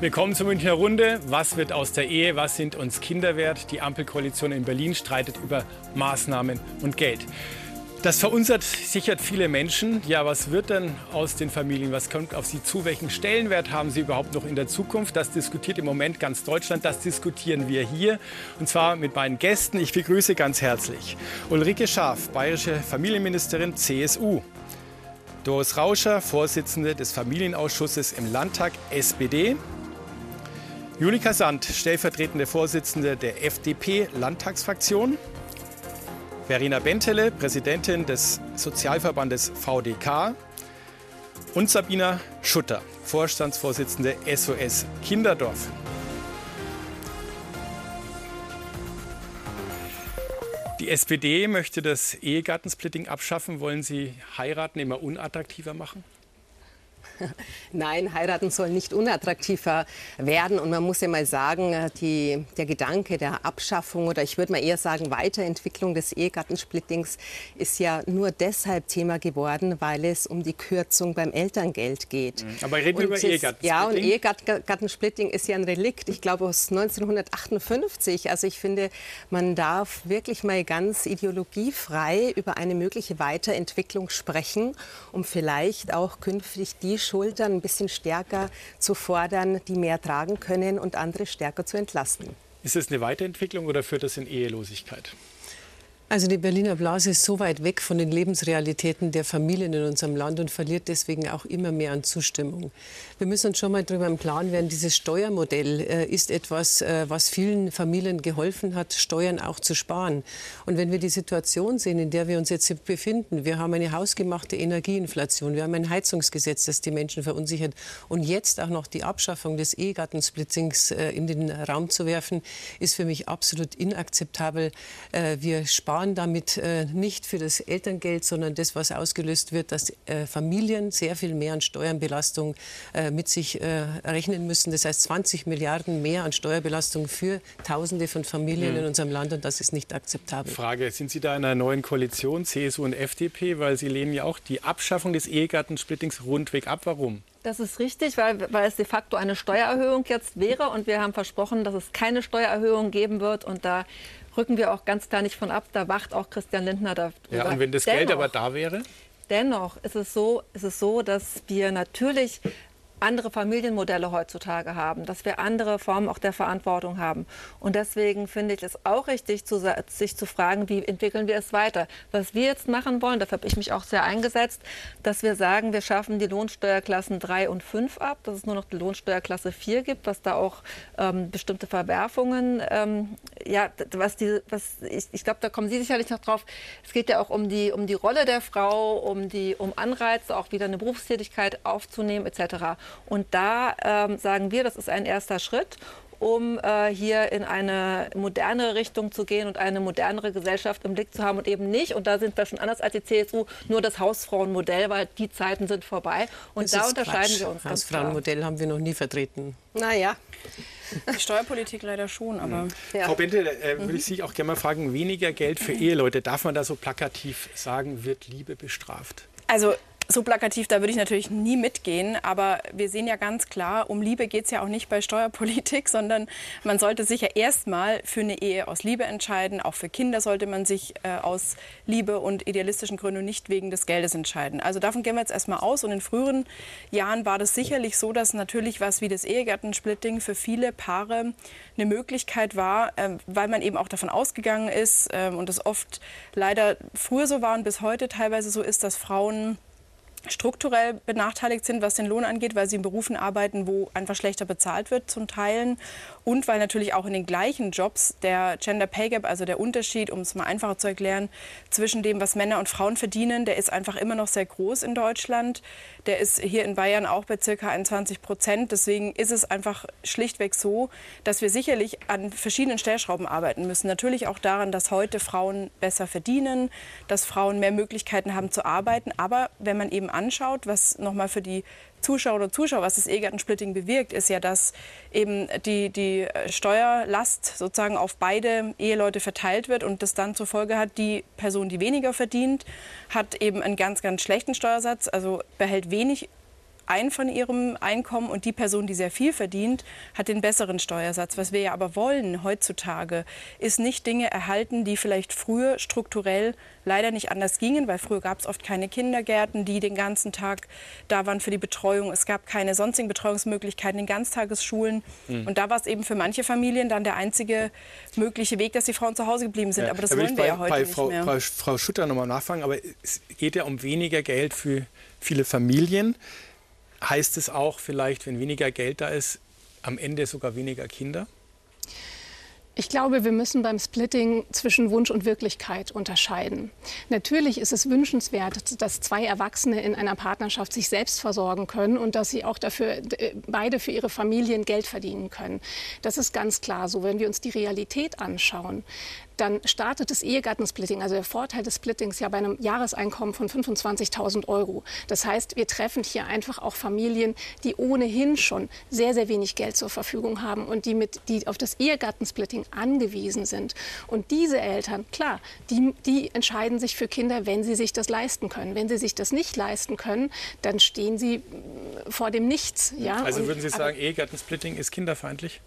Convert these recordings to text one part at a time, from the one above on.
Willkommen zur Münchner Runde. Was wird aus der Ehe? Was sind uns Kinder wert? Die Ampelkoalition in Berlin streitet über Maßnahmen und Geld. Das verunsichert viele Menschen. Ja, was wird denn aus den Familien? Was kommt auf sie zu? Welchen Stellenwert haben sie überhaupt noch in der Zukunft? Das diskutiert im Moment ganz Deutschland. Das diskutieren wir hier. Und zwar mit meinen Gästen. Ich begrüße ganz herzlich Ulrike Schaaf, bayerische Familienministerin CSU. Doris Rauscher, Vorsitzende des Familienausschusses im Landtag SPD. Julika Sand, stellvertretende Vorsitzende der FDP-Landtagsfraktion. Verena Bentele, Präsidentin des Sozialverbandes VDK. Und Sabina Schutter, Vorstandsvorsitzende SOS Kinderdorf. Die SPD möchte das Ehegattensplitting abschaffen. Wollen Sie heiraten immer unattraktiver machen? Nein, heiraten soll nicht unattraktiver werden. Und man muss ja mal sagen, äh, die, der Gedanke der Abschaffung oder ich würde mal eher sagen Weiterentwicklung des Ehegattensplittings ist ja nur deshalb Thema geworden, weil es um die Kürzung beim Elterngeld geht. Mhm. Aber reden wir über Ehegattensplitting. Ja, und Ehegattensplitting ist ja ein Relikt, ich glaube aus 1958. Also ich finde, man darf wirklich mal ganz ideologiefrei über eine mögliche Weiterentwicklung sprechen, um vielleicht auch künftig die Schultern ein bisschen stärker zu fordern, die mehr tragen können und andere stärker zu entlasten. Ist es eine Weiterentwicklung oder führt das in Ehelosigkeit? Also die Berliner Blase ist so weit weg von den Lebensrealitäten der Familien in unserem Land und verliert deswegen auch immer mehr an Zustimmung. Wir müssen uns schon mal darüber im Klaren werden, dieses Steuermodell äh, ist etwas, äh, was vielen Familien geholfen hat, Steuern auch zu sparen. Und wenn wir die Situation sehen, in der wir uns jetzt befinden, wir haben eine hausgemachte Energieinflation, wir haben ein Heizungsgesetz, das die Menschen verunsichert und jetzt auch noch die Abschaffung des Ehegattensplittings äh, in den Raum zu werfen, ist für mich absolut inakzeptabel. Wir sparen sparen damit äh, nicht für das Elterngeld, sondern das, was ausgelöst wird, dass äh, Familien sehr viel mehr an Steuerbelastung äh, mit sich äh, rechnen müssen. Das heißt 20 Milliarden mehr an Steuerbelastung für Tausende von Familien mhm. in unserem Land und das ist nicht akzeptabel. Frage, sind Sie da in einer neuen Koalition, CSU und FDP, weil Sie lehnen ja auch die Abschaffung des Ehegattensplittings rundweg ab. Warum? Das ist richtig, weil, weil es de facto eine Steuererhöhung jetzt wäre. Und wir haben versprochen, dass es keine Steuererhöhung geben wird. Und da rücken wir auch ganz klar nicht von ab. Da wacht auch Christian Lindner darüber. Ja, und wenn das dennoch, Geld aber da wäre? Dennoch ist es so, ist es so dass wir natürlich andere Familienmodelle heutzutage haben, dass wir andere Formen auch der Verantwortung haben. Und deswegen finde ich es auch richtig, zu, sich zu fragen, wie entwickeln wir es weiter. Was wir jetzt machen wollen, dafür habe ich mich auch sehr eingesetzt, dass wir sagen, wir schaffen die Lohnsteuerklassen 3 und 5 ab, dass es nur noch die Lohnsteuerklasse 4 gibt, was da auch ähm, bestimmte Verwerfungen, ähm, ja, was die, was ich, ich glaube, da kommen Sie sicherlich noch drauf. Es geht ja auch um die, um die Rolle der Frau, um die, um Anreize, auch wieder eine Berufstätigkeit aufzunehmen etc. Und da ähm, sagen wir, das ist ein erster Schritt um äh, hier in eine modernere Richtung zu gehen und eine modernere Gesellschaft im Blick zu haben und eben nicht, und da sind wir schon anders als die CSU, nur das Hausfrauenmodell, weil die Zeiten sind vorbei. Und das da unterscheiden Quatsch. wir uns. Das Hausfrauenmodell haben wir noch nie vertreten. Naja. Die Steuerpolitik leider schon, aber. Ja. Frau Bente, äh, würde ich Sie auch gerne mal fragen: weniger Geld für Eheleute, darf man da so plakativ sagen, wird Liebe bestraft? Also so plakativ, da würde ich natürlich nie mitgehen. Aber wir sehen ja ganz klar, um Liebe geht es ja auch nicht bei Steuerpolitik, sondern man sollte sich ja erstmal für eine Ehe aus Liebe entscheiden. Auch für Kinder sollte man sich äh, aus Liebe und idealistischen Gründen nicht wegen des Geldes entscheiden. Also davon gehen wir jetzt erstmal aus. Und in früheren Jahren war das sicherlich so, dass natürlich was wie das Ehegattensplitting für viele Paare eine Möglichkeit war, äh, weil man eben auch davon ausgegangen ist äh, und das oft leider früher so war und bis heute teilweise so ist, dass Frauen strukturell benachteiligt sind, was den Lohn angeht, weil sie in Berufen arbeiten, wo einfach schlechter bezahlt wird zum Teilen und weil natürlich auch in den gleichen Jobs der Gender Pay Gap, also der Unterschied, um es mal einfacher zu erklären, zwischen dem, was Männer und Frauen verdienen, der ist einfach immer noch sehr groß in Deutschland. Der ist hier in Bayern auch bei circa 21 Prozent. Deswegen ist es einfach schlichtweg so, dass wir sicherlich an verschiedenen Stellschrauben arbeiten müssen. Natürlich auch daran, dass heute Frauen besser verdienen, dass Frauen mehr Möglichkeiten haben zu arbeiten. Aber wenn man eben anschaut, was nochmal für die Zuschauer oder Zuschauer, was das Ehegattensplitting bewirkt, ist ja, dass eben die, die Steuerlast sozusagen auf beide Eheleute verteilt wird und das dann zur Folge hat, die Person, die weniger verdient, hat eben einen ganz, ganz schlechten Steuersatz, also behält wenig ein von ihrem Einkommen und die Person, die sehr viel verdient, hat den besseren Steuersatz. Was wir ja aber wollen heutzutage, ist nicht Dinge erhalten, die vielleicht früher strukturell leider nicht anders gingen, weil früher gab es oft keine Kindergärten, die den ganzen Tag da waren für die Betreuung. Es gab keine sonstigen Betreuungsmöglichkeiten in Ganztagesschulen. Mhm. Und da war es eben für manche Familien dann der einzige mögliche Weg, dass die Frauen zu Hause geblieben sind. Ja, aber das wollen wir bei, ja heute bei Frau, nicht mehr. Frau, Frau Schutter nochmal nachfragen, aber es geht ja um weniger Geld für viele Familien. Heißt es auch vielleicht, wenn weniger Geld da ist, am Ende sogar weniger Kinder? Ich glaube, wir müssen beim Splitting zwischen Wunsch und Wirklichkeit unterscheiden. Natürlich ist es wünschenswert, dass zwei Erwachsene in einer Partnerschaft sich selbst versorgen können und dass sie auch dafür äh, beide für ihre Familien Geld verdienen können. Das ist ganz klar so. Wenn wir uns die Realität anschauen, dann startet das Ehegattensplitting, also der Vorteil des Splittings ja bei einem Jahreseinkommen von 25.000 Euro. Das heißt, wir treffen hier einfach auch Familien, die ohnehin schon sehr, sehr wenig Geld zur Verfügung haben und die, mit, die auf das Ehegattensplitting angewiesen sind. Und diese Eltern, klar, die, die entscheiden sich für Kinder, wenn sie sich das leisten können. Wenn sie sich das nicht leisten können, dann stehen sie vor dem Nichts. Ja? Also würden Sie sagen, Ehegattensplitting ist kinderfeindlich?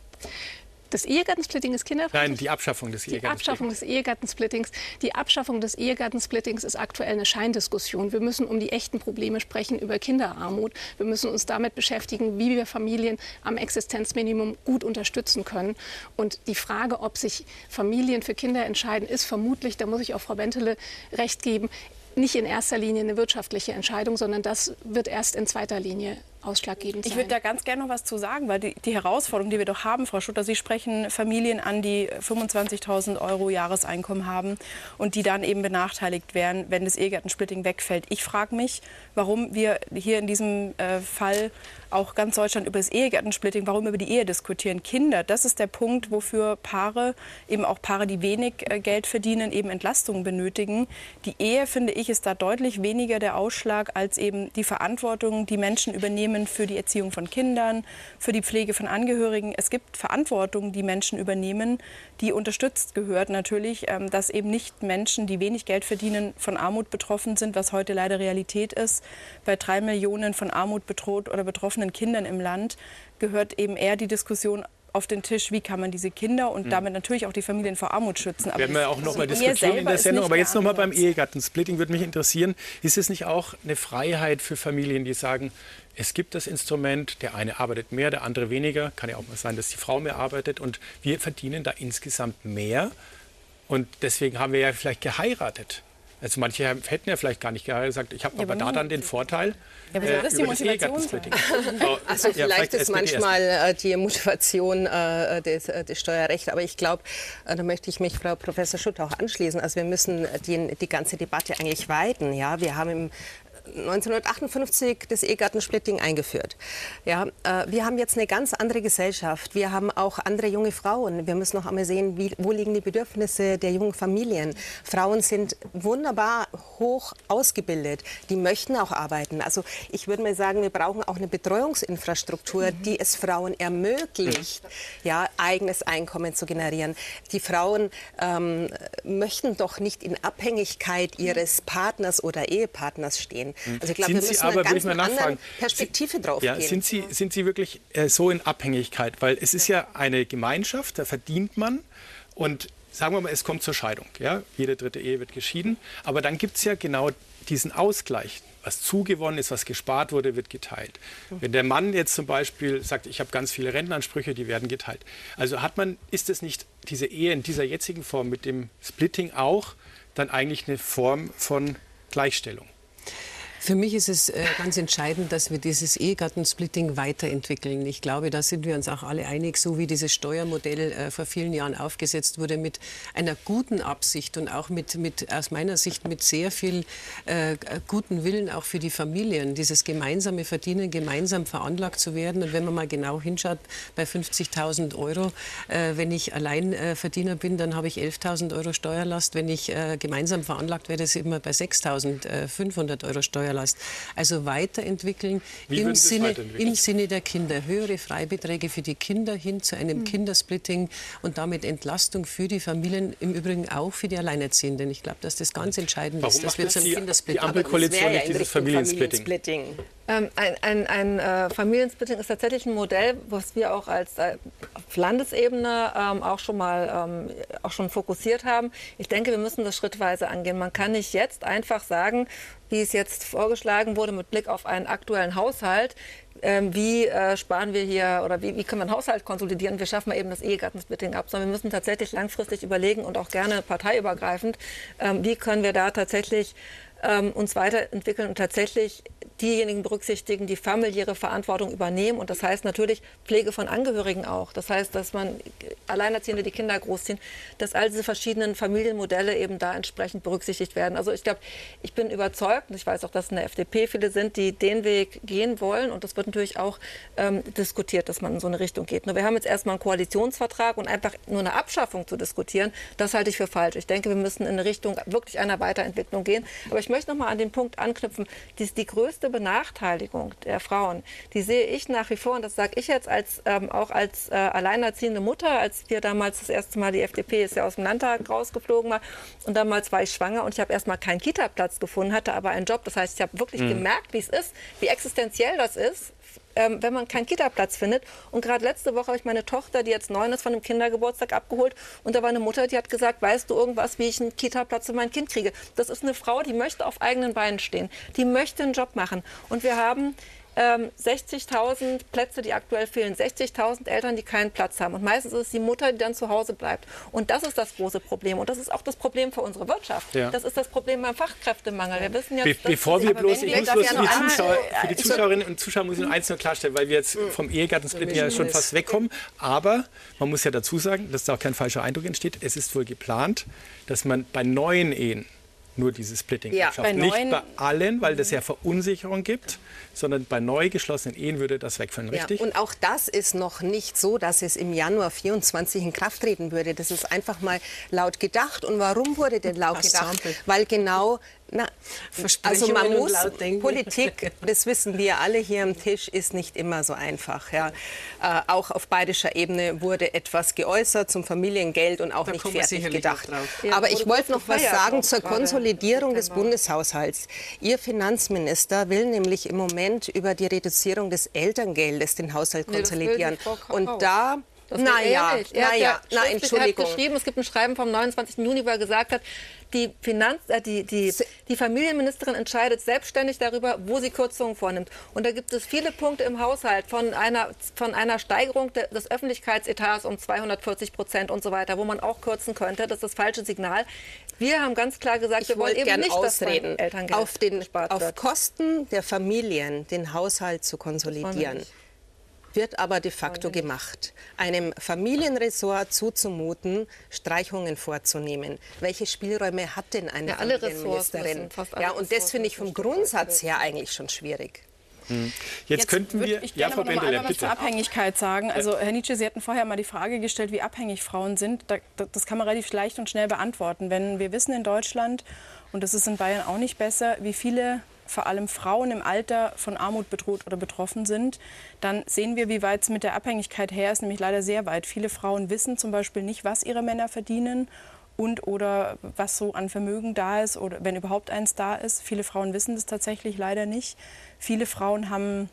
Das Ehegattensplitting ist kinderfreundlich? Nein, die Abschaffung des Ehegattensplittings. Die Abschaffung des Ehegattensplittings. Die Abschaffung des Ehegattensplittings ist aktuell eine Scheindiskussion. Wir müssen um die echten Probleme sprechen, über Kinderarmut. Wir müssen uns damit beschäftigen, wie wir Familien am Existenzminimum gut unterstützen können. Und die Frage, ob sich Familien für Kinder entscheiden, ist vermutlich, da muss ich auch Frau Bentele recht geben, nicht in erster Linie eine wirtschaftliche Entscheidung, sondern das wird erst in zweiter Linie ausschlaggebend sein. Ich würde da ganz gerne noch was zu sagen, weil die, die, Herausforderung, die wir doch haben, Frau Schutter, Sie sprechen Familien an, die 25.000 Euro Jahreseinkommen haben und die dann eben benachteiligt werden, wenn das Ehegattensplitting wegfällt. Ich frage mich, warum wir hier in diesem äh, Fall auch ganz Deutschland über das Ehegattensplitting, warum über die Ehe diskutieren. Kinder, das ist der Punkt, wofür Paare, eben auch Paare, die wenig äh, Geld verdienen, eben Entlastungen benötigen. Die Ehe, finde ich, ist da deutlich weniger der Ausschlag als eben die Verantwortung, die Menschen übernehmen für die Erziehung von Kindern, für die Pflege von Angehörigen. Es gibt Verantwortung, die Menschen übernehmen, die unterstützt gehört natürlich, ähm, dass eben nicht Menschen, die wenig Geld verdienen, von Armut betroffen sind, was heute leider Realität ist. Bei drei Millionen von Armut bedroht oder betroffenen Kindern im Land gehört eben eher die Diskussion auf den Tisch, wie kann man diese Kinder und mhm. damit natürlich auch die Familien vor Armut schützen. Aber Werden wir auch noch mal diskutieren in der Sendung. Aber jetzt noch mal beim Ehegattensplitting würde mich interessieren, ist es nicht auch eine Freiheit für Familien, die sagen, es gibt das Instrument, der eine arbeitet mehr, der andere weniger. Kann ja auch mal sein, dass die Frau mehr arbeitet und wir verdienen da insgesamt mehr. Und deswegen haben wir ja vielleicht geheiratet. Also manche hätten ja vielleicht gar nicht gesagt, ich habe ja, aber da dann den Vorteil. Ja, aber äh, das die Motivation Also ja, vielleicht ist manchmal äh, die Motivation äh, des, äh, des Steuerrechts, aber ich glaube, äh, da möchte ich mich Frau Professor Schutt auch anschließen. Also wir müssen die, die ganze Debatte eigentlich weiten. Ja, wir haben im 1958 das Ehegattensplitting eingeführt. Ja, äh, wir haben jetzt eine ganz andere Gesellschaft. Wir haben auch andere junge Frauen. Wir müssen noch einmal sehen, wie, wo liegen die Bedürfnisse der jungen Familien. Frauen sind wunderbar hoch ausgebildet. Die möchten auch arbeiten. Also ich würde mal sagen, wir brauchen auch eine Betreuungsinfrastruktur, mhm. die es Frauen ermöglicht, mhm. ja, eigenes Einkommen zu generieren. Die Frauen ähm, möchten doch nicht in Abhängigkeit ihres Partners oder Ehepartners stehen. Mhm. Also ich glaube, wir müssen Sie aber, ganz andere Perspektive drauf ja, gehen. Sind Sie, sind Sie wirklich äh, so in Abhängigkeit? Weil es ist ja eine Gemeinschaft, da verdient man und sagen wir mal, es kommt zur Scheidung. Ja? Jede dritte Ehe wird geschieden. Aber dann gibt es ja genau diesen Ausgleich. Was zugewonnen ist, was gespart wurde, wird geteilt. Wenn der Mann jetzt zum Beispiel sagt, ich habe ganz viele Rentenansprüche, die werden geteilt. Also hat man, ist es nicht diese Ehe in dieser jetzigen Form mit dem Splitting auch dann eigentlich eine Form von Gleichstellung? Für mich ist es äh, ganz entscheidend, dass wir dieses Ehegattensplitting weiterentwickeln. Ich glaube, da sind wir uns auch alle einig, so wie dieses Steuermodell äh, vor vielen Jahren aufgesetzt wurde, mit einer guten Absicht und auch mit, mit aus meiner Sicht mit sehr viel äh, guten Willen auch für die Familien, dieses gemeinsame Verdienen, gemeinsam veranlagt zu werden. Und wenn man mal genau hinschaut, bei 50.000 Euro, äh, wenn ich Alleinverdiener bin, dann habe ich 11.000 Euro Steuerlast. Wenn ich gemeinsam veranlagt werde, ist immer bei 6.500 Euro Steuerlast. Steuerlast. Also weiterentwickeln, im Sinne, weiterentwickeln? im Sinne der Kinder. Höhere Freibeträge für die Kinder hin zu einem mhm. Kindersplitting und damit Entlastung für die Familien, im Übrigen auch für die Alleinerziehenden. Ich glaube, dass das ganz entscheidend Warum ist, dass wir zu einem Kindersplitting Die Ampelkoalition ja dieses Familiensplitting. Familiensplitting. Ähm, ein ein, ein äh, Familiensplitting ist tatsächlich ein Modell, was wir auch als äh, auf Landesebene ähm, auch schon mal ähm, auch schon fokussiert haben. Ich denke, wir müssen das schrittweise angehen. Man kann nicht jetzt einfach sagen, wie es jetzt vorgeschlagen wurde mit Blick auf einen aktuellen Haushalt, ähm, wie äh, sparen wir hier oder wie, wie können wir einen Haushalt konsolidieren, wir schaffen eben das Ehegattensplitting ab, sondern wir müssen tatsächlich langfristig überlegen und auch gerne parteiübergreifend, ähm, wie können wir da tatsächlich ähm, uns weiterentwickeln und tatsächlich diejenigen berücksichtigen, die familiäre Verantwortung übernehmen. Und das heißt natürlich Pflege von Angehörigen auch. Das heißt, dass man Alleinerziehende die Kinder großziehen, dass all diese verschiedenen Familienmodelle eben da entsprechend berücksichtigt werden. Also ich glaube, ich bin überzeugt, und ich weiß auch, dass in der FDP viele sind, die den Weg gehen wollen. Und das wird natürlich auch ähm, diskutiert, dass man in so eine Richtung geht. Nur wir haben jetzt erstmal einen Koalitionsvertrag und einfach nur eine Abschaffung zu diskutieren, das halte ich für falsch. Ich denke, wir müssen in Richtung wirklich einer Weiterentwicklung gehen. Aber ich möchte noch mal an den Punkt anknüpfen, die, die größte Benachteiligung der Frauen, die sehe ich nach wie vor, und das sage ich jetzt als, ähm, auch als äh, alleinerziehende Mutter, als wir damals das erste Mal, die FDP ist ja aus dem Landtag rausgeflogen war, und damals war ich schwanger und ich habe erstmal keinen Kita-Platz gefunden, hatte aber einen Job. Das heißt, ich habe wirklich mhm. gemerkt, wie es ist, wie existenziell das ist ähm, wenn man keinen Kita-Platz findet. Und gerade letzte Woche habe ich meine Tochter, die jetzt neun ist, von einem Kindergeburtstag abgeholt. Und da war eine Mutter, die hat gesagt, weißt du irgendwas, wie ich einen Kita-Platz für mein Kind kriege? Das ist eine Frau, die möchte auf eigenen Beinen stehen. Die möchte einen Job machen. Und wir haben ähm, 60.000 Plätze, die aktuell fehlen, 60.000 Eltern, die keinen Platz haben. Und meistens ist es die Mutter, die dann zu Hause bleibt. Und das ist das große Problem. Und das ist auch das Problem für unsere Wirtschaft. Ja. Das ist das Problem beim Fachkräftemangel. Wir wissen jetzt, Be bevor wir bloß, ich muss bloß für die, Zuschauer, für die Zuschauerinnen und Zuschauer muss ich noch eins noch klarstellen, weil wir jetzt hm. vom Ehegattensplitting ja schon fast wegkommen. Aber man muss ja dazu sagen, dass da auch kein falscher Eindruck entsteht. Es ist wohl geplant, dass man bei neuen Ehen nur dieses Splitting ja, schafft. Nicht bei allen, weil das ja Verunsicherung gibt, sondern bei neu geschlossenen Ehen würde das wegfallen, richtig? Ja, und auch das ist noch nicht so, dass es im Januar 24 in Kraft treten würde. Das ist einfach mal laut gedacht. Und warum wurde denn laut gedacht? Weil genau na, also man muss Politik, das wissen wir alle hier am Tisch, ist nicht immer so einfach. Ja. Äh, auch auf bayerischer Ebene wurde etwas geäußert zum Familiengeld und auch da nicht fertig gedacht. Ja, Aber ich wollte noch was sagen zur Konsolidierung des Bundeshaushalts. Ihr Finanzminister will nämlich im Moment über die Reduzierung des Elterngeldes den Haushalt konsolidieren. Nee, und da naja, er naja, ja na, Entschuldigung. geschrieben, es gibt ein Schreiben vom 29. Juni, wo er gesagt hat, die, Finanz, äh, die, die, die Familienministerin entscheidet selbstständig darüber, wo sie Kürzungen vornimmt. Und da gibt es viele Punkte im Haushalt von einer, von einer Steigerung de, des Öffentlichkeitsetats um 240 Prozent und so weiter, wo man auch kürzen könnte. Das ist das falsche Signal. Wir haben ganz klar gesagt, ich wir wollen eben nicht, ausreden, dass Elterngeld auf, den, auf Kosten der Familien den Haushalt zu konsolidieren wird aber de facto gemacht. Einem Familienressort zuzumuten, Streichungen vorzunehmen. Welche Spielräume hat denn eine ja, Familienministerin? Ja, und das finde ich vom Grundsatz her eigentlich schon schwierig. Hm. Jetzt, Jetzt, könnten wir, ich ja, Frau Bendele, bitte. was zur Abhängigkeit sagen. Also Herr Nietzsche, Sie hatten vorher mal die Frage gestellt, wie abhängig Frauen sind. das kann man relativ leicht und schnell beantworten. Wenn wir wissen in Deutschland, und das ist in Bayern auch nicht besser, wie viele vor allem Frauen im Alter von Armut bedroht oder betroffen sind, dann sehen wir, wie weit es mit der Abhängigkeit her ist, nämlich leider sehr weit. Viele Frauen wissen zum Beispiel nicht, was ihre Männer verdienen und oder was so an Vermögen da ist oder wenn überhaupt eins da ist. Viele Frauen wissen das tatsächlich leider nicht. Viele Frauen haben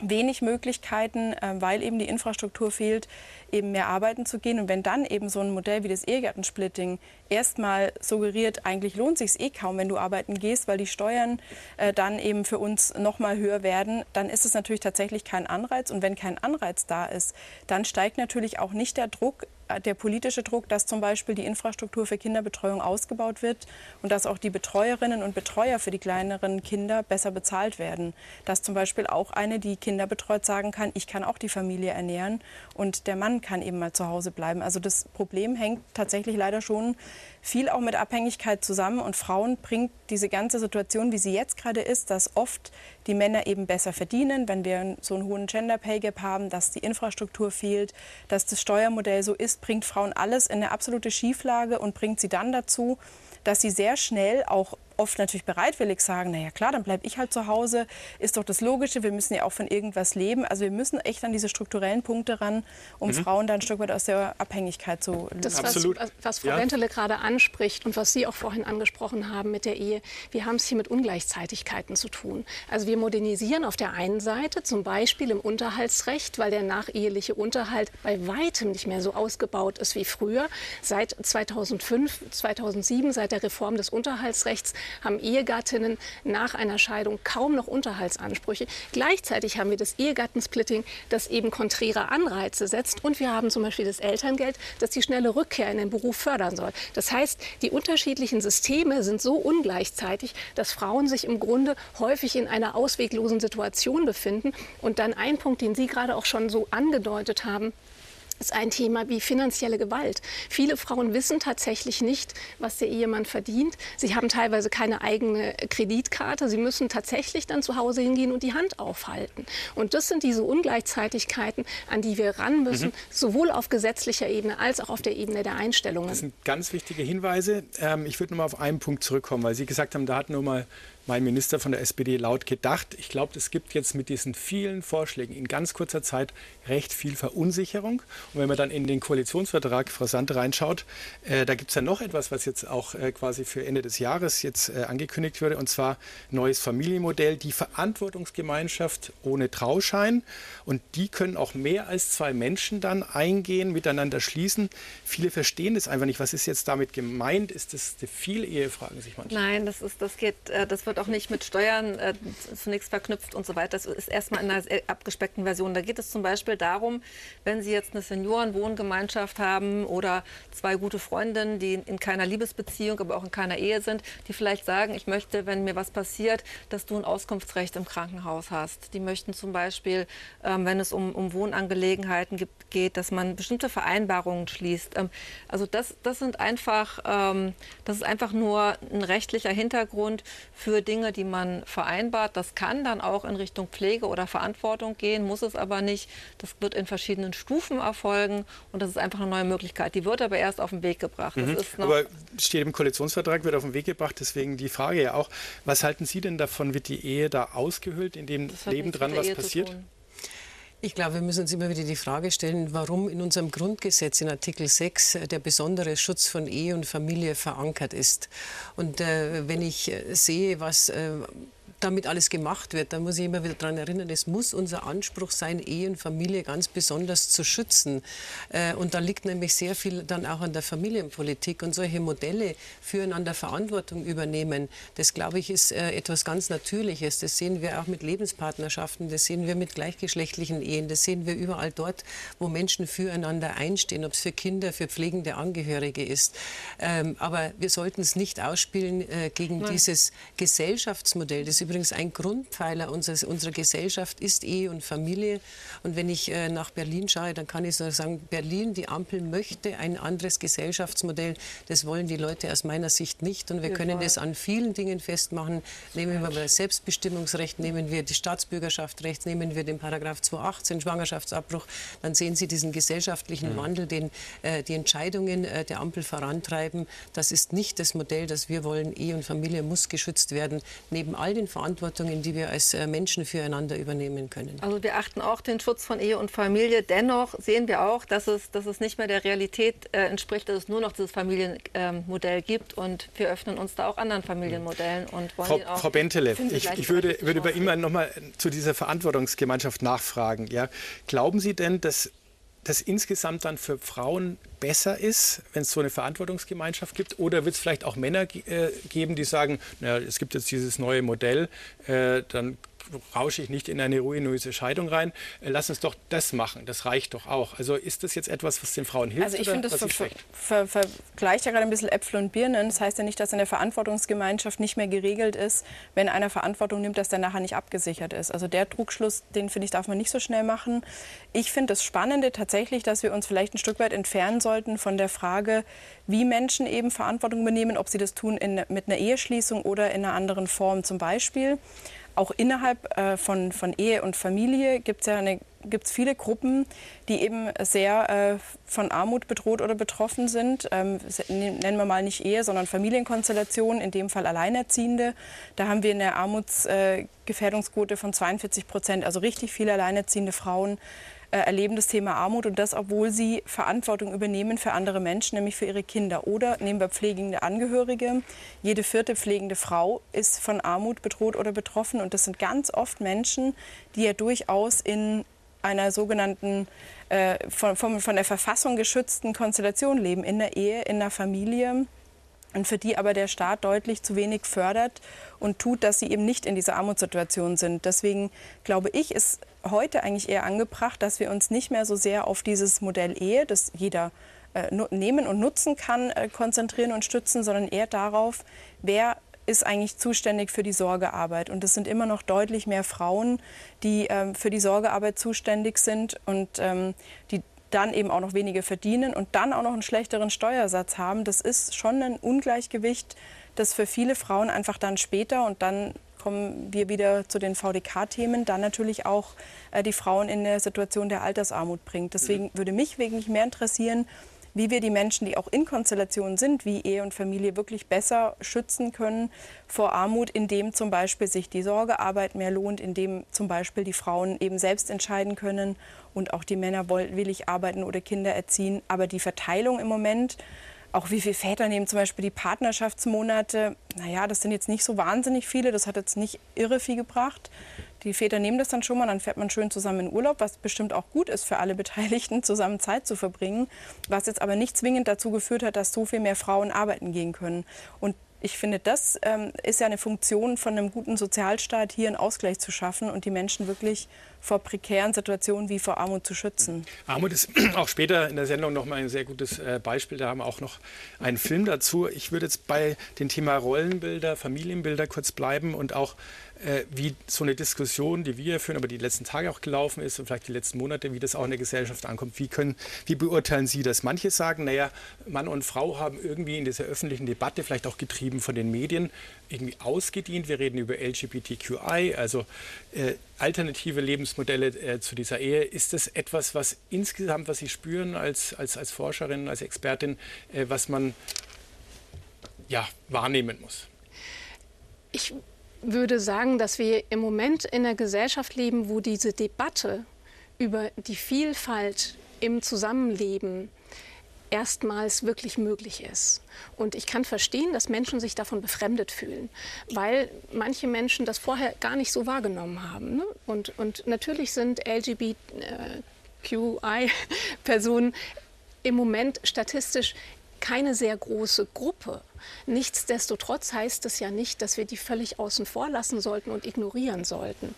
wenig Möglichkeiten, äh, weil eben die Infrastruktur fehlt, eben mehr arbeiten zu gehen. Und wenn dann eben so ein Modell wie das Ehegattensplitting erstmal suggeriert, eigentlich lohnt sich eh kaum, wenn du arbeiten gehst, weil die Steuern äh, dann eben für uns noch mal höher werden, dann ist es natürlich tatsächlich kein Anreiz. Und wenn kein Anreiz da ist, dann steigt natürlich auch nicht der Druck, der politische Druck, dass zum Beispiel die Infrastruktur für Kinderbetreuung ausgebaut wird und dass auch die Betreuerinnen und Betreuer für die kleineren Kinder besser bezahlt werden. Dass zum Beispiel auch eine, die Kinder betreut, sagen kann, ich kann auch die Familie ernähren und der Mann kann eben mal zu Hause bleiben. Also das Problem hängt tatsächlich leider schon viel auch mit Abhängigkeit zusammen. Und Frauen bringt diese ganze Situation, wie sie jetzt gerade ist, dass oft die Männer eben besser verdienen, wenn wir so einen hohen Gender Pay Gap haben, dass die Infrastruktur fehlt, dass das Steuermodell so ist, bringt Frauen alles in eine absolute Schieflage und bringt sie dann dazu, dass sie sehr schnell auch oft natürlich bereitwillig sagen, naja klar, dann bleibe ich halt zu Hause, ist doch das Logische, wir müssen ja auch von irgendwas leben. Also wir müssen echt an diese strukturellen Punkte ran, um mhm. Frauen da ein Stück weit aus der Abhängigkeit zu lösen. Das, Absolut. was, was Frau ja. Wentele gerade anspricht und was Sie auch vorhin angesprochen haben mit der Ehe, wir haben es hier mit Ungleichzeitigkeiten zu tun. Also wir modernisieren auf der einen Seite zum Beispiel im Unterhaltsrecht, weil der nacheheliche Unterhalt bei weitem nicht mehr so ausgebaut ist wie früher. Seit 2005, 2007, seit der Reform des Unterhaltsrechts haben Ehegattinnen nach einer Scheidung kaum noch Unterhaltsansprüche. Gleichzeitig haben wir das Ehegattensplitting, das eben konträre Anreize setzt. Und wir haben zum Beispiel das Elterngeld, das die schnelle Rückkehr in den Beruf fördern soll. Das heißt, die unterschiedlichen Systeme sind so ungleichzeitig, dass Frauen sich im Grunde häufig in einer ausweglosen Situation befinden. Und dann ein Punkt, den Sie gerade auch schon so angedeutet haben, ist ein Thema wie finanzielle Gewalt. Viele Frauen wissen tatsächlich nicht, was der Ehemann verdient. Sie haben teilweise keine eigene Kreditkarte. Sie müssen tatsächlich dann zu Hause hingehen und die Hand aufhalten. Und das sind diese Ungleichzeitigkeiten, an die wir ran müssen, mhm. sowohl auf gesetzlicher Ebene als auch auf der Ebene der Einstellungen. Das sind ganz wichtige Hinweise. Ähm, ich würde noch mal auf einen Punkt zurückkommen, weil Sie gesagt haben, da hat nur mal mein Minister von der SPD laut gedacht. Ich glaube, es gibt jetzt mit diesen vielen Vorschlägen in ganz kurzer Zeit recht viel Verunsicherung. Und wenn man dann in den Koalitionsvertrag, Frau Sand, reinschaut, äh, da gibt es ja noch etwas, was jetzt auch äh, quasi für Ende des Jahres jetzt äh, angekündigt wurde, und zwar neues Familienmodell, die Verantwortungsgemeinschaft ohne Trauschein. Und die können auch mehr als zwei Menschen dann eingehen, miteinander schließen. Viele verstehen das einfach nicht. Was ist jetzt damit gemeint? Ist das eine Vielehe, fragen sich manche. Nein, das, ist, das, geht, äh, das wird auch nicht mit Steuern äh, zunächst verknüpft und so weiter. Das ist erstmal in einer abgespeckten Version. Da geht es zum Beispiel darum, wenn Sie jetzt eine Seniorenwohngemeinschaft haben oder zwei gute Freundinnen, die in keiner Liebesbeziehung, aber auch in keiner Ehe sind, die vielleicht sagen, ich möchte, wenn mir was passiert, dass du ein Auskunftsrecht im Krankenhaus hast. Die möchten zum Beispiel, ähm, wenn es um, um Wohnangelegenheiten gibt, geht, dass man bestimmte Vereinbarungen schließt. Ähm, also das, das sind einfach, ähm, das ist einfach nur ein rechtlicher Hintergrund für Dinge, die man vereinbart. Das kann dann auch in Richtung Pflege oder Verantwortung gehen, muss es aber nicht. Das wird in verschiedenen Stufen erfolgen und das ist einfach eine neue Möglichkeit. Die wird aber erst auf den Weg gebracht. Mhm. aber steht im Koalitionsvertrag, wird auf den Weg gebracht. Deswegen die Frage ja auch, was halten Sie denn davon? Wird die Ehe da ausgehöhlt, in dem Leben dran was Ehe passiert? Ich glaube, wir müssen uns immer wieder die Frage stellen, warum in unserem Grundgesetz in Artikel 6 der besondere Schutz von Ehe und Familie verankert ist. Und äh, wenn ich äh, sehe, was äh, damit alles gemacht wird, dann muss ich immer wieder daran erinnern, es muss unser Anspruch sein, Ehe und Familie ganz besonders zu schützen. Äh, und da liegt nämlich sehr viel dann auch an der Familienpolitik und solche Modelle füreinander Verantwortung übernehmen. Das, glaube ich, ist äh, etwas ganz Natürliches. Das sehen wir auch mit Lebenspartnerschaften, das sehen wir mit gleichgeschlechtlichen Ehen, das sehen wir überall dort, wo Menschen füreinander einstehen, ob es für Kinder, für pflegende Angehörige ist. Ähm, aber wir sollten es nicht ausspielen äh, gegen Nein. dieses Gesellschaftsmodell, das über übrigens ein Grundpfeiler unseres, unserer Gesellschaft ist Ehe und Familie. Und wenn ich äh, nach Berlin schaue, dann kann ich so sagen, Berlin, die Ampel möchte ein anderes Gesellschaftsmodell. Das wollen die Leute aus meiner Sicht nicht. Und wir ja, können das an vielen Dingen festmachen. Nehmen wir das Selbstbestimmungsrecht, nehmen wir die Staatsbürgerschaftsrecht, nehmen wir den Paragraph 218 Schwangerschaftsabbruch. Dann sehen Sie diesen gesellschaftlichen mhm. Wandel, den äh, die Entscheidungen äh, der Ampel vorantreiben. Das ist nicht das Modell, das wir wollen. Ehe und Familie muss geschützt werden. Neben all den Verantwortungen, die wir als äh, Menschen füreinander übernehmen können. Also wir achten auch den Schutz von Ehe und Familie. Dennoch sehen wir auch, dass es, dass es nicht mehr der Realität äh, entspricht, dass es nur noch dieses Familienmodell gibt. Und wir öffnen uns da auch anderen Familienmodellen. Und wollen Frau, auch, Frau Bentele, ich, ich würde, würde bei Ihnen noch mal zu dieser Verantwortungsgemeinschaft nachfragen. Ja? Glauben Sie denn, dass das insgesamt dann für Frauen besser ist, wenn es so eine Verantwortungsgemeinschaft gibt? Oder wird es vielleicht auch Männer äh, geben, die sagen, naja, es gibt jetzt dieses neue Modell, äh, dann rausche ich nicht in eine ruinöse Scheidung rein. Äh, lass uns doch das machen, das reicht doch auch. Also ist das jetzt etwas, was den Frauen hilft? Also ich finde, das ver ver ver vergleicht ja gerade ein bisschen Äpfel und Birnen. Das heißt ja nicht, dass eine Verantwortungsgemeinschaft nicht mehr geregelt ist, wenn einer Verantwortung nimmt, dass der nachher nicht abgesichert ist. Also der Trugschluss, den finde ich, darf man nicht so schnell machen. Ich finde das Spannende tatsächlich, dass wir uns vielleicht ein Stück weit entfernen sollten von der Frage, wie Menschen eben Verantwortung übernehmen, ob sie das tun in, mit einer Eheschließung oder in einer anderen Form zum Beispiel. Auch innerhalb äh, von, von Ehe und Familie gibt es ja eine gibt es viele Gruppen, die eben sehr äh, von Armut bedroht oder betroffen sind. Ähm, ne, nennen wir mal nicht Ehe, sondern Familienkonstellationen, in dem Fall Alleinerziehende. Da haben wir eine Armutsgefährdungsquote äh, von 42 Prozent, also richtig viele alleinerziehende Frauen, erleben das Thema Armut und das, obwohl sie Verantwortung übernehmen für andere Menschen, nämlich für ihre Kinder. Oder nehmen wir pflegende Angehörige. Jede vierte pflegende Frau ist von Armut bedroht oder betroffen und das sind ganz oft Menschen, die ja durchaus in einer sogenannten äh, von, von, von der Verfassung geschützten Konstellation leben, in der Ehe, in der Familie und für die aber der Staat deutlich zu wenig fördert und tut, dass sie eben nicht in dieser Armutssituation sind. Deswegen glaube ich, ist heute eigentlich eher angebracht, dass wir uns nicht mehr so sehr auf dieses Modell Ehe, das jeder äh, nehmen und nutzen kann, äh, konzentrieren und stützen, sondern eher darauf, wer ist eigentlich zuständig für die Sorgearbeit. Und es sind immer noch deutlich mehr Frauen, die ähm, für die Sorgearbeit zuständig sind und ähm, die dann eben auch noch weniger verdienen und dann auch noch einen schlechteren Steuersatz haben. Das ist schon ein Ungleichgewicht, das für viele Frauen einfach dann später und dann kommen wir wieder zu den VDK-Themen, dann natürlich auch äh, die Frauen in der Situation der Altersarmut bringt. Deswegen würde mich wirklich mehr interessieren, wie wir die Menschen, die auch in Konstellationen sind, wie Ehe und Familie, wirklich besser schützen können vor Armut, indem zum Beispiel sich die Sorgearbeit mehr lohnt, indem zum Beispiel die Frauen eben selbst entscheiden können und auch die Männer willig arbeiten oder Kinder erziehen. Aber die Verteilung im Moment, auch wie viele Väter nehmen zum Beispiel die Partnerschaftsmonate, naja, das sind jetzt nicht so wahnsinnig viele, das hat jetzt nicht irre viel gebracht. Die Väter nehmen das dann schon mal, dann fährt man schön zusammen in Urlaub, was bestimmt auch gut ist für alle Beteiligten, zusammen Zeit zu verbringen, was jetzt aber nicht zwingend dazu geführt hat, dass so viel mehr Frauen arbeiten gehen können. Und ich finde, das ähm, ist ja eine Funktion von einem guten Sozialstaat, hier einen Ausgleich zu schaffen und die Menschen wirklich vor prekären Situationen wie vor Armut zu schützen. Armut ist auch später in der Sendung noch mal ein sehr gutes äh, Beispiel. Da haben wir auch noch einen Film dazu. Ich würde jetzt bei dem Thema Rollenbilder, Familienbilder kurz bleiben und auch wie so eine Diskussion, die wir führen, aber die letzten Tage auch gelaufen ist und vielleicht die letzten Monate, wie das auch in der Gesellschaft ankommt. Wie, können, wie beurteilen Sie das? Manche sagen, naja, Mann und Frau haben irgendwie in dieser öffentlichen Debatte, vielleicht auch getrieben von den Medien, irgendwie ausgedient. Wir reden über LGBTQI, also äh, alternative Lebensmodelle äh, zu dieser Ehe. Ist das etwas, was insgesamt, was Sie spüren als, als, als Forscherin, als Expertin, äh, was man ja, wahrnehmen muss? Ich würde sagen, dass wir im Moment in einer Gesellschaft leben, wo diese Debatte über die Vielfalt im Zusammenleben erstmals wirklich möglich ist. Und ich kann verstehen, dass Menschen sich davon befremdet fühlen, weil manche Menschen das vorher gar nicht so wahrgenommen haben. Ne? Und, und natürlich sind LGBTQI-Personen im Moment statistisch keine sehr große Gruppe. Nichtsdestotrotz heißt es ja nicht, dass wir die völlig außen vor lassen sollten und ignorieren sollten.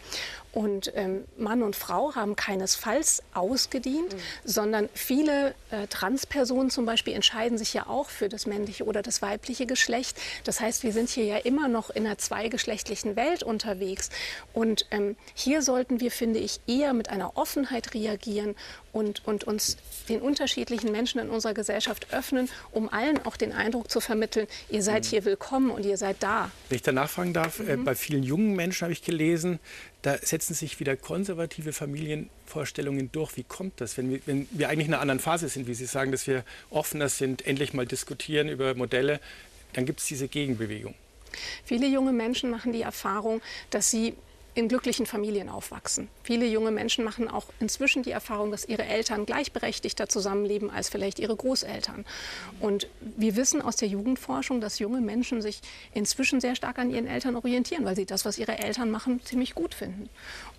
Und ähm, Mann und Frau haben keinesfalls ausgedient, mhm. sondern viele äh, Transpersonen zum Beispiel entscheiden sich ja auch für das männliche oder das weibliche Geschlecht. Das heißt, wir sind hier ja immer noch in einer zweigeschlechtlichen Welt unterwegs. Und ähm, hier sollten wir, finde ich, eher mit einer Offenheit reagieren und, und uns den unterschiedlichen Menschen in unserer Gesellschaft öffnen, um allen auch den Eindruck zu vermitteln, ihr seid mhm. hier willkommen und ihr seid da. Wenn ich da nachfragen darf, äh, mhm. äh, bei vielen jungen Menschen habe ich gelesen, da setzen sich wieder konservative Familienvorstellungen durch. Wie kommt das, wenn wir, wenn wir eigentlich in einer anderen Phase sind, wie Sie sagen, dass wir offener sind, endlich mal diskutieren über Modelle, dann gibt es diese Gegenbewegung. Viele junge Menschen machen die Erfahrung, dass sie in glücklichen Familien aufwachsen. Viele junge Menschen machen auch inzwischen die Erfahrung, dass ihre Eltern gleichberechtigter zusammenleben als vielleicht ihre Großeltern. Und wir wissen aus der Jugendforschung, dass junge Menschen sich inzwischen sehr stark an ihren Eltern orientieren, weil sie das, was ihre Eltern machen, ziemlich gut finden.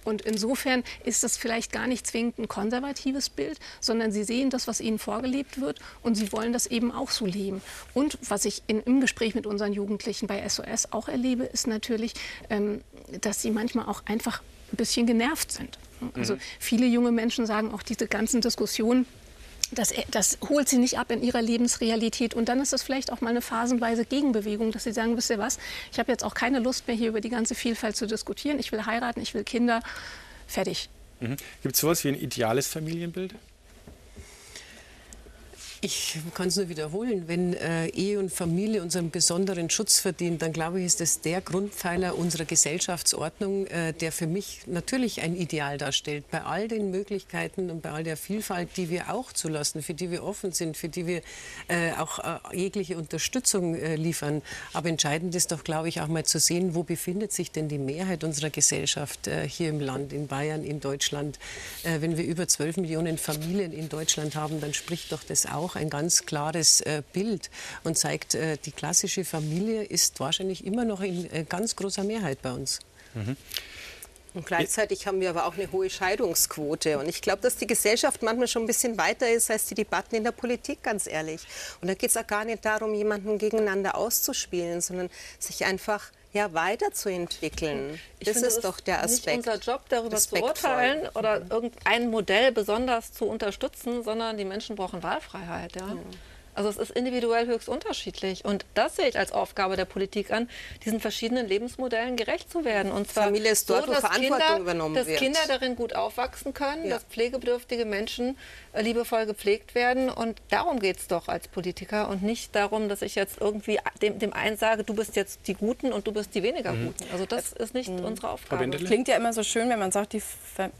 Und insofern ist das vielleicht gar nicht zwingend ein konservatives Bild, sondern sie sehen das, was ihnen vorgelebt wird und sie wollen das eben auch so leben. Und was ich in, im Gespräch mit unseren Jugendlichen bei SOS auch erlebe, ist natürlich, ähm, dass sie manchmal auch einfach ein bisschen genervt sind. Also mhm. viele junge Menschen sagen auch diese ganzen Diskussionen, das, das, holt sie nicht ab in ihrer Lebensrealität. Und dann ist es vielleicht auch mal eine phasenweise Gegenbewegung, dass sie sagen, wisst ihr was, ich habe jetzt auch keine Lust mehr, hier über die ganze Vielfalt zu diskutieren. Ich will heiraten, ich will Kinder. Fertig. Mhm. Gibt es sowas wie ein ideales Familienbild? Ich kann es nur wiederholen. Wenn äh, Ehe und Familie unseren besonderen Schutz verdient, dann glaube ich, ist das der Grundpfeiler unserer Gesellschaftsordnung, äh, der für mich natürlich ein Ideal darstellt. Bei all den Möglichkeiten und bei all der Vielfalt, die wir auch zulassen, für die wir offen sind, für die wir äh, auch äh, jegliche Unterstützung äh, liefern. Aber entscheidend ist doch, glaube ich, auch mal zu sehen, wo befindet sich denn die Mehrheit unserer Gesellschaft äh, hier im Land, in Bayern, in Deutschland. wenn wir über 12 Millionen Familien in Deutschland haben, dann spricht doch das auch ein ganz klares äh, Bild und zeigt, äh, die klassische Familie ist wahrscheinlich immer noch in äh, ganz großer Mehrheit bei uns. Mhm. Und gleichzeitig haben wir aber auch eine hohe Scheidungsquote. Und ich glaube, dass die Gesellschaft manchmal schon ein bisschen weiter ist als die Debatten in der Politik, ganz ehrlich. Und da geht es auch gar nicht darum, jemanden gegeneinander auszuspielen, sondern sich einfach ja, weiterzuentwickeln. Ich das finde, ist doch der Aspekt. Nicht unser Job, darüber zu urteilen oder irgendein Modell besonders zu unterstützen, sondern die Menschen brauchen Wahlfreiheit. Ja? Mhm. Also es ist individuell höchst unterschiedlich. Und das sehe ich als Aufgabe der Politik an, diesen verschiedenen Lebensmodellen gerecht zu werden. Und zwar Familie ist dort, so, dass wo Verantwortung Kinder, übernommen dass wird. Kinder darin gut aufwachsen können, ja. dass pflegebedürftige Menschen liebevoll gepflegt werden. Und darum geht es doch als Politiker und nicht darum, dass ich jetzt irgendwie dem, dem einen sage, du bist jetzt die Guten und du bist die weniger mhm. Guten. Also das ist nicht mhm. unsere Aufgabe. Das klingt ja immer so schön, wenn man sagt, die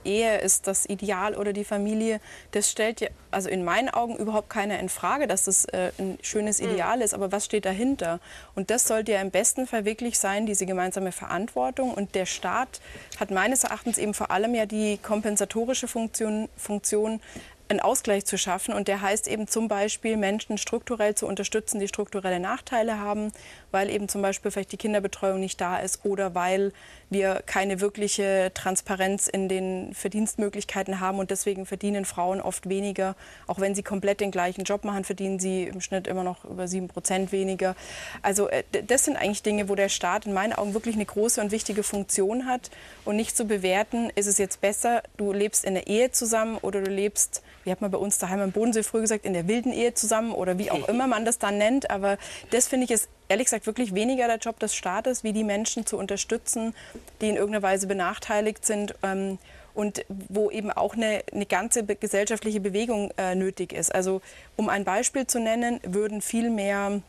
Ehe ist das Ideal oder die Familie. Das stellt ja also in meinen Augen überhaupt keiner in Frage, dass das äh, ein schönes hm. Ideal ist. Aber was steht dahinter? Und das sollte ja im besten Fall wirklich sein, diese gemeinsame Verantwortung. Und der Staat hat meines Erachtens eben vor allem ja die kompensatorische Funktion, Funktion einen Ausgleich zu schaffen. Und der heißt eben zum Beispiel, Menschen strukturell zu unterstützen, die strukturelle Nachteile haben, weil eben zum Beispiel vielleicht die Kinderbetreuung nicht da ist oder weil wir keine wirkliche Transparenz in den Verdienstmöglichkeiten haben. Und deswegen verdienen Frauen oft weniger. Auch wenn sie komplett den gleichen Job machen, verdienen sie im Schnitt immer noch über sieben Prozent weniger. Also äh, das sind eigentlich Dinge, wo der Staat in meinen Augen wirklich eine große und wichtige Funktion hat. Und nicht zu bewerten, ist es jetzt besser, du lebst in der Ehe zusammen oder du lebst wie hat man bei uns daheim im Bodensee früher gesagt, in der wilden Ehe zusammen oder wie auch immer man das dann nennt. Aber das finde ich ist ehrlich gesagt wirklich weniger der Job des Staates, wie die Menschen zu unterstützen, die in irgendeiner Weise benachteiligt sind. Ähm, und wo eben auch eine, eine ganze gesellschaftliche Bewegung äh, nötig ist. Also um ein Beispiel zu nennen, würden viel mehr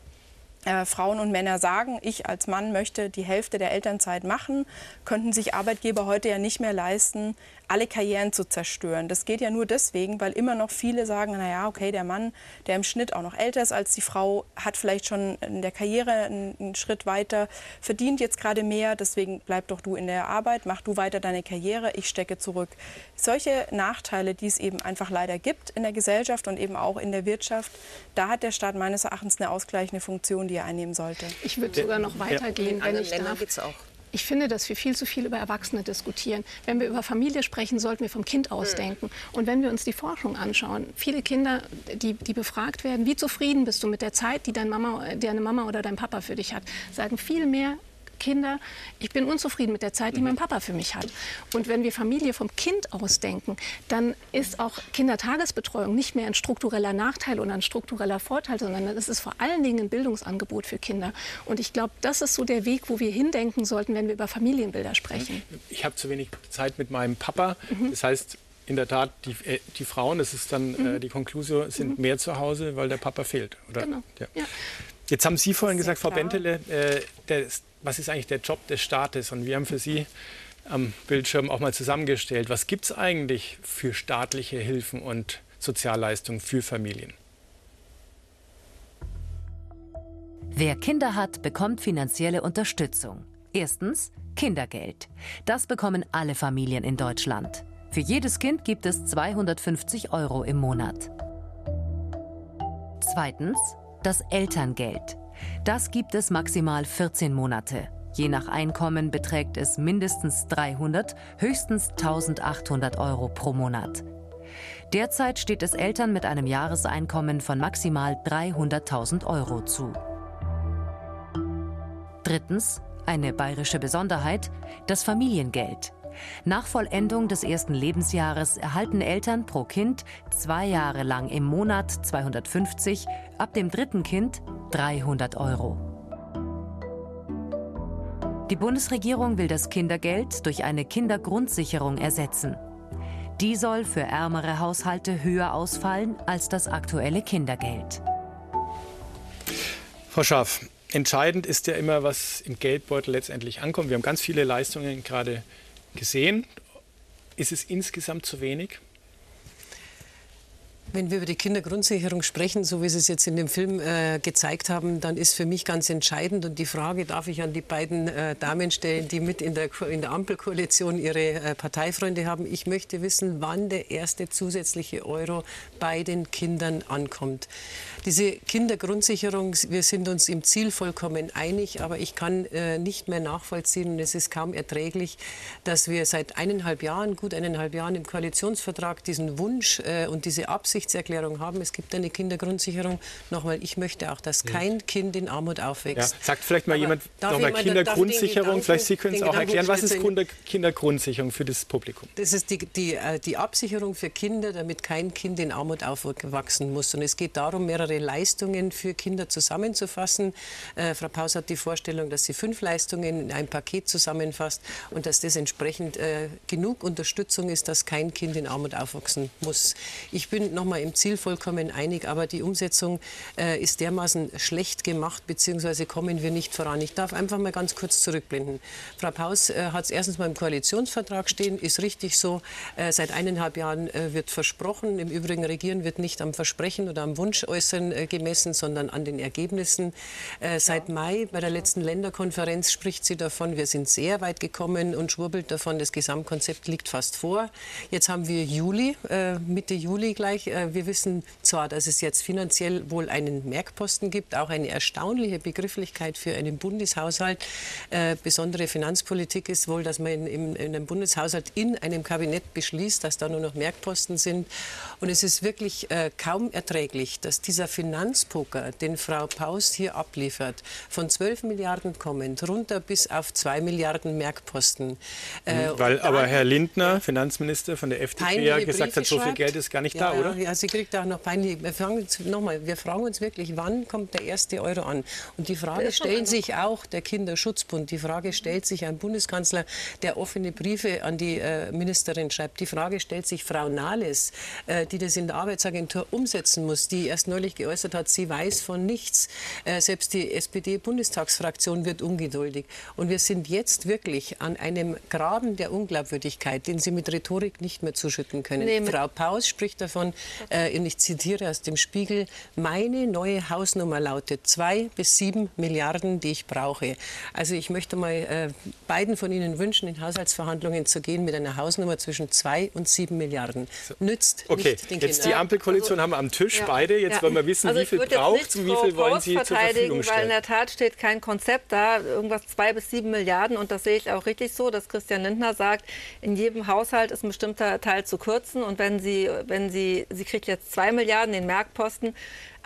äh, Frauen und Männer sagen, ich als Mann möchte die Hälfte der Elternzeit machen, könnten sich Arbeitgeber heute ja nicht mehr leisten, alle Karrieren zu zerstören. Das geht ja nur deswegen, weil immer noch viele sagen, naja, okay, der Mann, der im Schnitt auch noch älter ist als die Frau, hat vielleicht schon in der Karriere einen, einen Schritt weiter, verdient jetzt gerade mehr, deswegen bleib doch du in der Arbeit, mach du weiter deine Karriere, ich stecke zurück. Solche Nachteile, die es eben einfach leider gibt in der Gesellschaft und eben auch in der Wirtschaft, da hat der Staat meines Erachtens eine ausgleichende Funktion, die er einnehmen sollte. Ich würde sogar noch weitergehen, ja. wenn ich darf. Auch. Ich finde, dass wir viel zu viel über Erwachsene diskutieren. Wenn wir über Familie sprechen, sollten wir vom Kind ausdenken. Und wenn wir uns die Forschung anschauen, viele Kinder, die, die befragt werden, wie zufrieden bist du mit der Zeit, die deine Mama, deine Mama oder dein Papa für dich hat, sagen viel mehr, Kinder, ich bin unzufrieden mit der Zeit, die mein mhm. Papa für mich hat. Und wenn wir Familie vom Kind aus denken, dann ist auch Kindertagesbetreuung nicht mehr ein struktureller Nachteil oder ein struktureller Vorteil, sondern es ist vor allen Dingen ein Bildungsangebot für Kinder. Und ich glaube, das ist so der Weg, wo wir hindenken sollten, wenn wir über Familienbilder sprechen. Ich habe zu wenig Zeit mit meinem Papa. Mhm. Das heißt, in der Tat, die, äh, die Frauen, das ist dann mhm. äh, die Konklusion, sind mhm. mehr zu Hause, weil der Papa fehlt. Oder? Genau. Ja. Ja. Jetzt haben Sie vorhin gesagt, Frau Bentele, äh, der, was ist eigentlich der Job des Staates? Und wir haben für Sie am Bildschirm auch mal zusammengestellt, was gibt es eigentlich für staatliche Hilfen und Sozialleistungen für Familien? Wer Kinder hat, bekommt finanzielle Unterstützung. Erstens Kindergeld. Das bekommen alle Familien in Deutschland. Für jedes Kind gibt es 250 Euro im Monat. Zweitens das Elterngeld. Das gibt es maximal 14 Monate. Je nach Einkommen beträgt es mindestens 300, höchstens 1800 Euro pro Monat. Derzeit steht es Eltern mit einem Jahreseinkommen von maximal 300.000 Euro zu. Drittens, eine bayerische Besonderheit, das Familiengeld. Nach Vollendung des ersten Lebensjahres erhalten Eltern pro Kind zwei Jahre lang im Monat 250, ab dem dritten Kind 300 Euro. Die Bundesregierung will das Kindergeld durch eine Kindergrundsicherung ersetzen. Die soll für ärmere Haushalte höher ausfallen als das aktuelle Kindergeld. Frau Schaaf, entscheidend ist ja immer, was im Geldbeutel letztendlich ankommt. Wir haben ganz viele Leistungen gerade gesehen. Ist es insgesamt zu wenig? Wenn wir über die Kindergrundsicherung sprechen, so wie Sie es jetzt in dem Film äh, gezeigt haben, dann ist für mich ganz entscheidend und die Frage darf ich an die beiden äh, Damen stellen, die mit in der, in der Ampelkoalition ihre äh, Parteifreunde haben. Ich möchte wissen, wann der erste zusätzliche Euro bei den Kindern ankommt. Diese Kindergrundsicherung, wir sind uns im Ziel vollkommen einig, aber ich kann äh, nicht mehr nachvollziehen und es ist kaum erträglich, dass wir seit eineinhalb Jahren, gut eineinhalb Jahren im Koalitionsvertrag diesen Wunsch äh, und diese Absichtserklärung haben. Es gibt eine Kindergrundsicherung. Nochmal, ich möchte auch, dass kein Kind in Armut aufwächst. Ja. Sagt vielleicht mal aber jemand nochmal Kindergrundsicherung. Vielleicht Sie können es auch erklären. Was ist Kindergrundsicherung für das Publikum? Das ist die, die, äh, die Absicherung für Kinder, damit kein Kind in Armut aufwachsen muss. Und es geht darum, mehrere Leistungen für Kinder zusammenzufassen. Äh, Frau Paus hat die Vorstellung, dass sie fünf Leistungen in ein Paket zusammenfasst und dass das entsprechend äh, genug Unterstützung ist, dass kein Kind in Armut aufwachsen muss. Ich bin noch mal im Ziel vollkommen einig, aber die Umsetzung äh, ist dermaßen schlecht gemacht, beziehungsweise kommen wir nicht voran. Ich darf einfach mal ganz kurz zurückblenden. Frau Paus äh, hat es erstens mal im Koalitionsvertrag stehen, ist richtig so. Äh, seit eineinhalb Jahren äh, wird versprochen. Im Übrigen regieren wird nicht am Versprechen oder am Wunsch äußern äh, gemessen, sondern an den Ergebnissen. Äh, seit Mai bei der letzten Länderkonferenz spricht sie davon, wir sind sehr weit gekommen und schwurbelt davon, das Gesamtkonzept liegt fast vor. Jetzt haben wir Juli, Mitte Juli gleich. Äh, wir wissen zwar, dass es jetzt finanziell wohl einen Merkposten gibt, auch eine erstaunliche Begrifflichkeit für einen Bundeshaushalt. Äh, besondere Finanzpolitik ist wohl, dass man in, in, in einem Bundeshaushalt in einem Kabinett beschließt, dass da nur noch Merkposten sind. Und es ist wirklich äh, kaum erträglich, dass dieser Finanzpoker, den Frau Paus hier abliefert, von 12 Milliarden kommend, runter bis auf 2 Milliarden Merkposten. Äh, mhm, Weil aber Herr Lindner, ja, Finanzminister von der FDP, ja gesagt hat, so viel Geld ist gar nicht ja, da, oder? Ja, sie kriegt auch noch peinlich. Wir fragen uns, nochmal, wir fragen uns wirklich, wann kommt der erste Euro an? Und die Frage stellen sich auch der Kinderschutzbund. Die Frage stellt sich ein Bundeskanzler, der offene Briefe an die äh, Ministerin schreibt. Die Frage stellt sich Frau Nahles, äh, die das in der Arbeitsagentur umsetzen muss, die erst neulich geäußert hat, sie weiß von nichts. Äh, selbst die SPD-Bundestagsfraktion wird ungeduldig. Und wir sind jetzt wirklich an einem Graben der Unglaubwürdigkeit, den Sie mit Rhetorik nicht mehr zuschütten können. Nee, Frau Paus spricht davon, äh, und ich zitiere aus dem Spiegel, meine neue Hausnummer lautet zwei bis sieben Milliarden, die ich brauche. Also ich möchte mal äh, beiden von Ihnen wünschen, in Haushaltsverhandlungen zu gehen mit einer Hausnummer zwischen zwei und sieben Milliarden. Nützt okay. nicht den Jetzt die Ampelkoalition also, haben wir am Tisch ja. beide. Jetzt ja. wollen wir wissen, wissen, also wie viel braucht und wie viel wollen Sie zur Verfügung stellen? Weil in der Tat steht kein Konzept da, irgendwas zwei bis sieben Milliarden. Und das sehe ich auch richtig so, dass Christian Lindner sagt, in jedem Haushalt ist ein bestimmter Teil zu kürzen. Und wenn sie, wenn sie, sie kriegt jetzt zwei Milliarden den Merkposten,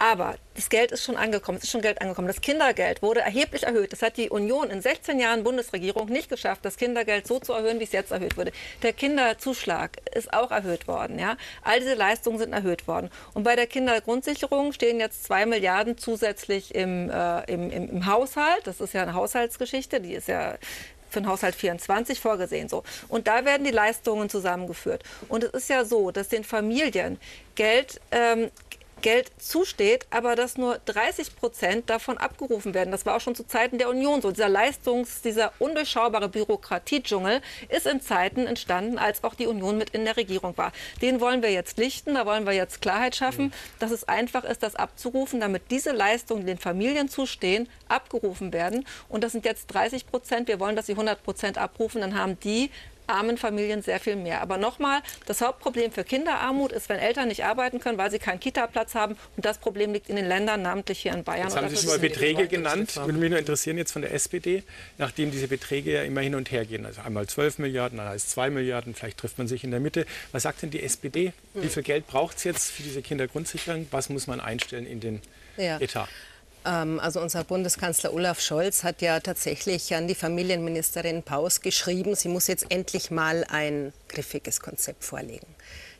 aber das Geld ist schon angekommen, es ist schon Geld angekommen. Das Kindergeld wurde erheblich erhöht. Das hat die Union in 16 Jahren Bundesregierung nicht geschafft, das Kindergeld so zu erhöhen, wie es jetzt erhöht wurde. Der Kinderzuschlag ist auch erhöht worden. Ja? All diese Leistungen sind erhöht worden. Und bei der Kindergrundsicherung stehen jetzt zwei Milliarden zusätzlich im, äh, im, im, im Haushalt. Das ist ja eine Haushaltsgeschichte, die ist ja für den Haushalt 24 vorgesehen. So. Und da werden die Leistungen zusammengeführt. Und es ist ja so, dass den Familien Geld ähm, Geld zusteht, aber dass nur 30 Prozent davon abgerufen werden. Das war auch schon zu Zeiten der Union so. Dieser Leistungs-, dieser undurchschaubare Bürokratiedschungel ist in Zeiten entstanden, als auch die Union mit in der Regierung war. Den wollen wir jetzt lichten, da wollen wir jetzt Klarheit schaffen, dass es einfach ist, das abzurufen, damit diese Leistungen, die den Familien zustehen, abgerufen werden. Und das sind jetzt 30 Prozent. Wir wollen, dass sie 100 Prozent abrufen. Dann haben die armen Familien sehr viel mehr. Aber nochmal, das Hauptproblem für Kinderarmut ist, wenn Eltern nicht arbeiten können, weil sie keinen Kita-Platz haben. Und das Problem liegt in den Ländern, namentlich hier in Bayern. Jetzt haben Sie schon mal Beträge genannt. Würde mich nur interessieren jetzt von der SPD, nachdem diese Beträge ja immer hin und her gehen. Also einmal 12 Milliarden, dann heißt 2 Milliarden, vielleicht trifft man sich in der Mitte. Was sagt denn die SPD? Wie viel Geld braucht es jetzt für diese Kindergrundsicherung? Was muss man einstellen in den ja. Etat? Ähm, also unser Bundeskanzler Olaf Scholz hat ja tatsächlich an die Familienministerin Paus geschrieben, sie muss jetzt endlich mal ein griffiges Konzept vorlegen.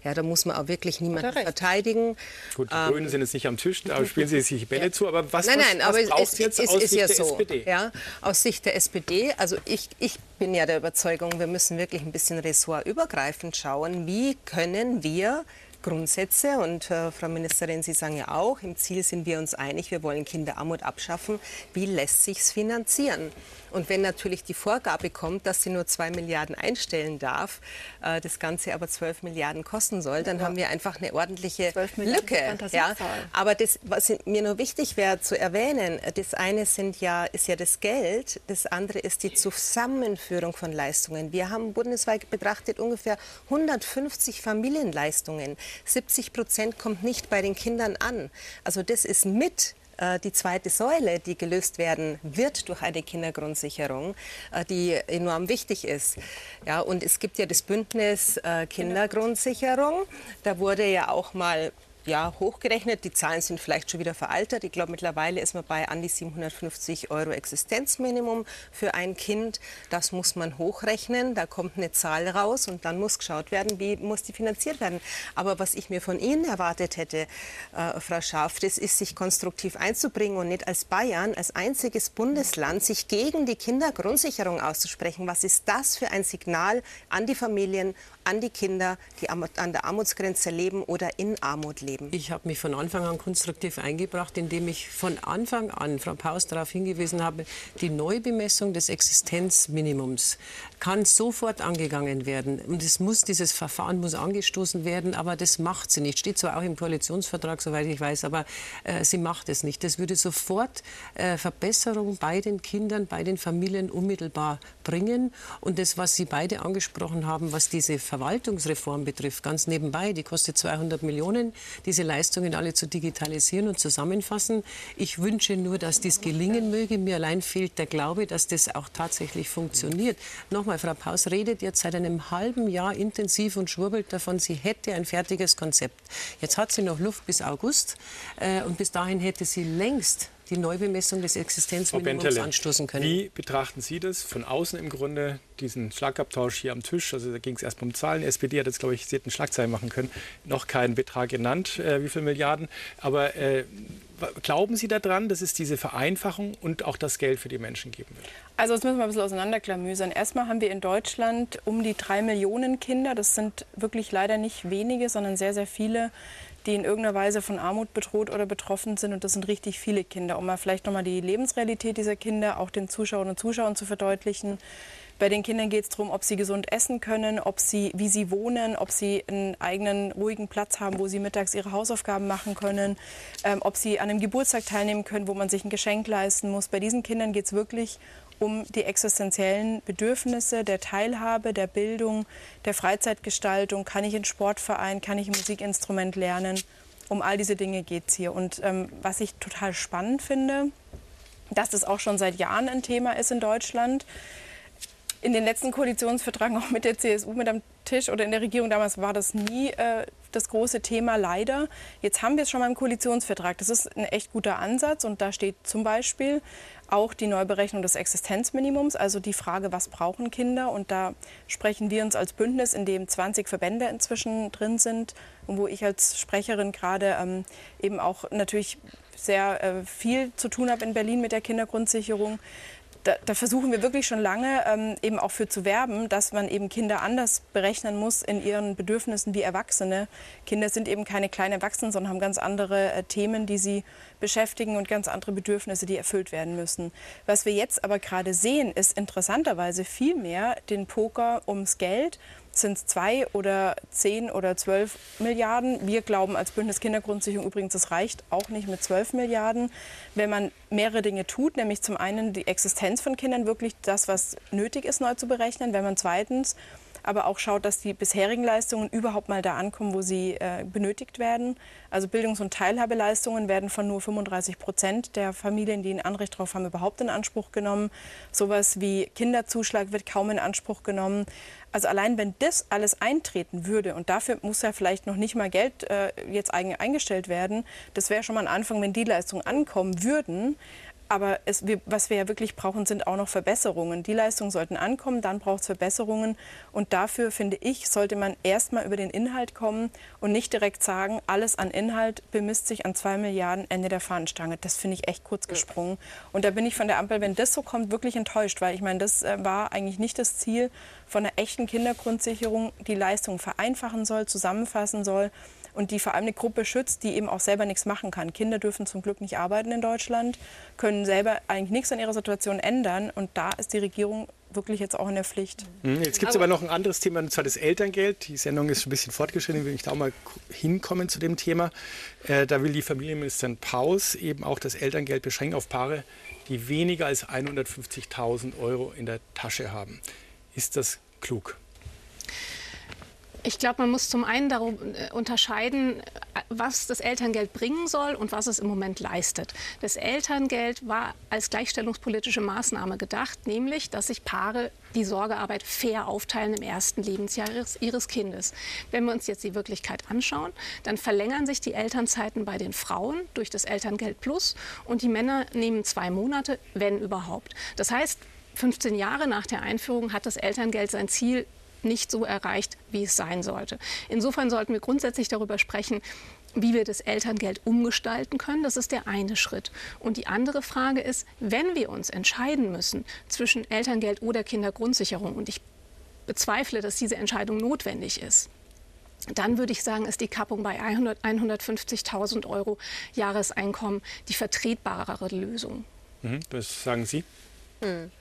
Ja, da muss man auch wirklich niemanden verteidigen. Gut, die ähm, Grünen sind jetzt nicht am Tisch, da spielen sie sich Bälle ja. zu. Aber was, nein, nein, was, was aber es, jetzt es, aus ist Sicht ja der so. SPD? Ja, aus Sicht der SPD, also ich, ich bin ja der Überzeugung, wir müssen wirklich ein bisschen ressortübergreifend schauen, wie können wir Grundsätze. Und äh, Frau Ministerin, Sie sagen ja auch, im Ziel sind wir uns einig, wir wollen Kinderarmut abschaffen. Wie lässt sich es finanzieren? Und wenn natürlich die Vorgabe kommt, dass sie nur zwei Milliarden einstellen darf, äh, das Ganze aber zwölf Milliarden kosten soll, dann ja. haben wir einfach eine ordentliche Lücke. Ja. Aber das, was mir nur wichtig wäre zu erwähnen, das eine sind ja, ist ja das Geld, das andere ist die Zusammenführung von Leistungen. Wir haben bundesweit betrachtet ungefähr 150 Familienleistungen. 70 Prozent kommt nicht bei den Kindern an. Also das ist mit die zweite Säule, die gelöst werden wird durch eine Kindergrundsicherung, äh, die enorm wichtig ist. Ja, und es gibt ja das Bündnis äh, Kindergrundsicherung. Da wurde ja auch mal ja, hochgerechnet. Die Zahlen sind vielleicht schon wieder veraltet. Ich glaube, mittlerweile ist man bei an die 750 Euro Existenzminimum für ein Kind. Das muss man hochrechnen. Da kommt eine Zahl raus und dann muss geschaut werden, wie muss die finanziert werden. Aber was ich mir von Ihnen erwartet hätte, äh, Frau Schaaf, das ist, sich konstruktiv einzubringen und nicht als Bayern, als einziges Bundesland, sich gegen die Kindergrundsicherung auszusprechen. Was ist das für ein Signal an die Familien, an die Kinder, die an der Armutsgrenze leben oder in Armut leben? Ich habe mich von Anfang an konstruktiv eingebracht, indem ich von Anfang an Frau Paus darauf hingewiesen habe, die Neubemessung des Existenzminimums kann sofort angegangen werden. Und es muss, dieses Verfahren muss angestoßen werden, aber das macht sie nicht. Steht zwar auch im Koalitionsvertrag, soweit ich weiß, aber äh, sie macht es nicht. Das würde sofort äh, Verbesserung bei den Kindern, bei den Familien unmittelbar bringen. Und das, was Sie beide angesprochen haben, was diese Verwaltungsreform betrifft, ganz nebenbei, die kostet 200 Millionen, diese Leistungen alle zu digitalisieren und zusammenfassen. Ich wünsche nur, dass dies gelingen möge. Mir allein fehlt der Glaube, dass das auch tatsächlich funktioniert. Nochmal, Frau Paus redet jetzt seit einem halben Jahr intensiv und schwurbelt davon, sie hätte ein fertiges Konzept. Jetzt hat sie noch Luft bis August äh, und bis dahin hätte sie längst die Neubemessung des Existenzminimums anstoßen können. Wie betrachten Sie das von außen im Grunde, diesen Schlagabtausch hier am Tisch? Also da ging es erst um Zahlen. Die SPD hat jetzt, glaube ich, Sie hätten Schlagzeilen machen können. Noch keinen Betrag genannt, äh, wie viele Milliarden. Aber äh, glauben Sie daran, dass es diese Vereinfachung und auch das Geld für die Menschen geben wird? Also das müssen wir ein bisschen auseinanderklamüsern. Erstmal haben wir in Deutschland um die drei Millionen Kinder. Das sind wirklich leider nicht wenige, sondern sehr, sehr viele, die in irgendeiner Weise von Armut bedroht oder betroffen sind. Und das sind richtig viele Kinder. Um mal vielleicht nochmal die Lebensrealität dieser Kinder auch den Zuschauern und Zuschauern zu verdeutlichen. Bei den Kindern geht es darum, ob sie gesund essen können, ob sie, wie sie wohnen, ob sie einen eigenen ruhigen Platz haben, wo sie mittags ihre Hausaufgaben machen können, ähm, ob sie an einem Geburtstag teilnehmen können, wo man sich ein Geschenk leisten muss. Bei diesen Kindern geht es wirklich um die existenziellen Bedürfnisse der Teilhabe, der Bildung, der Freizeitgestaltung. Kann ich in Sportverein, kann ich ein Musikinstrument lernen? Um all diese Dinge geht es hier. Und ähm, was ich total spannend finde, dass das auch schon seit Jahren ein Thema ist in Deutschland. In den letzten Koalitionsverträgen auch mit der CSU mit am Tisch oder in der Regierung damals war das nie äh, das große Thema, leider. Jetzt haben wir es schon mal im Koalitionsvertrag. Das ist ein echt guter Ansatz und da steht zum Beispiel auch die Neuberechnung des Existenzminimums, also die Frage, was brauchen Kinder. Und da sprechen wir uns als Bündnis, in dem 20 Verbände inzwischen drin sind und wo ich als Sprecherin gerade ähm, eben auch natürlich sehr äh, viel zu tun habe in Berlin mit der Kindergrundsicherung da, da, versuchen wir wirklich schon lange ähm, eben auch für zu werben, dass man eben Kinder anders berechnen muss in ihren Bedürfnissen wie Erwachsene. Kinder sind eben keine kleinen Erwachsenen, sondern haben ganz andere äh, Themen, die sie beschäftigen und ganz andere Bedürfnisse, die erfüllt werden müssen. Was wir jetzt aber gerade sehen, ist interessanterweise viel mehr den Poker ums Geld sind es zwei oder zehn oder zwölf Milliarden. Wir glauben als Bündnis Kindergrundsicherung übrigens, es reicht auch nicht mit zwölf Milliarden, wenn man mehrere Dinge tut, nämlich zum einen die Existenz von Kindern wirklich das, was nötig ist, neu zu berechnen, wenn man zweitens aber auch schaut, dass die bisherigen Leistungen überhaupt mal da ankommen, wo sie äh, benötigt werden. Also Bildungs- und Teilhabeleistungen werden von nur 35 Prozent der Familien, die ein Anrecht darauf haben, überhaupt in Anspruch genommen. Sowas wie Kinderzuschlag wird kaum in Anspruch genommen. Also allein wenn das alles eintreten würde und dafür muss ja vielleicht noch nicht mal Geld äh, jetzt eingestellt werden, das wäre schon mal ein Anfang, wenn die Leistungen ankommen würden. Aber es, wir, was wir ja wirklich brauchen, sind auch noch Verbesserungen. Die Leistungen sollten ankommen, dann braucht es Verbesserungen. Und dafür, finde ich, sollte man erstmal über den Inhalt kommen und nicht direkt sagen, alles an Inhalt bemisst sich an zwei Milliarden Ende der Fahnenstange. Das finde ich echt kurz gesprungen. Und da bin ich von der Ampel, wenn das so kommt, wirklich enttäuscht, weil ich meine, das äh, war eigentlich nicht das Ziel von einer echten Kindergrundsicherung, die Leistung vereinfachen soll, zusammenfassen soll und die vor allem eine Gruppe schützt, die eben auch selber nichts machen kann. Kinder dürfen zum Glück nicht arbeiten in Deutschland, können selber eigentlich nichts an ihrer Situation ändern und da ist die Regierung wirklich jetzt auch in der Pflicht. Mhm, jetzt gibt es aber, aber, noch ein anderes Thema, und zwar das Elterngeld. Die Sendung ist schon ein bisschen fortgeschritten, will ich da auch mal hinkommen zu dem Thema. Äh, da will die Familienministerin Paus eben auch das Elterngeld beschränken auf Paare, die weniger als 150.000 Euro in der Tasche haben. Ist das klug? Ich glaube, man muss zum einen darum äh, unterscheiden, was das Elterngeld bringen soll und was es im Moment leistet. Das Elterngeld war als gleichstellungspolitische Maßnahme gedacht, nämlich, dass sich Paare die Sorgearbeit fair aufteilen im ersten Lebensjahr ihres Kindes. Wenn wir uns jetzt die Wirklichkeit anschauen, dann verlängern sich die Elternzeiten bei den Frauen durch das Elterngeld Plus und die Männer nehmen zwei Monate, wenn überhaupt. Das heißt, 15 Jahre nach der Einführung hat das Elterngeld sein Ziel nicht so erreicht, wie es sein sollte. Insofern sollten wir grundsätzlich darüber sprechen, wie wir das Elterngeld umgestalten können. Das ist der eine Schritt. Und die andere Frage ist, wenn wir uns entscheiden müssen zwischen Elterngeld oder Kindergrundsicherung, und ich bezweifle, dass diese Entscheidung notwendig ist, dann würde ich sagen, ist die Kappung bei 150.000 Euro Jahreseinkommen die vertretbarere Lösung. Mhm, das sagen Sie? Hm.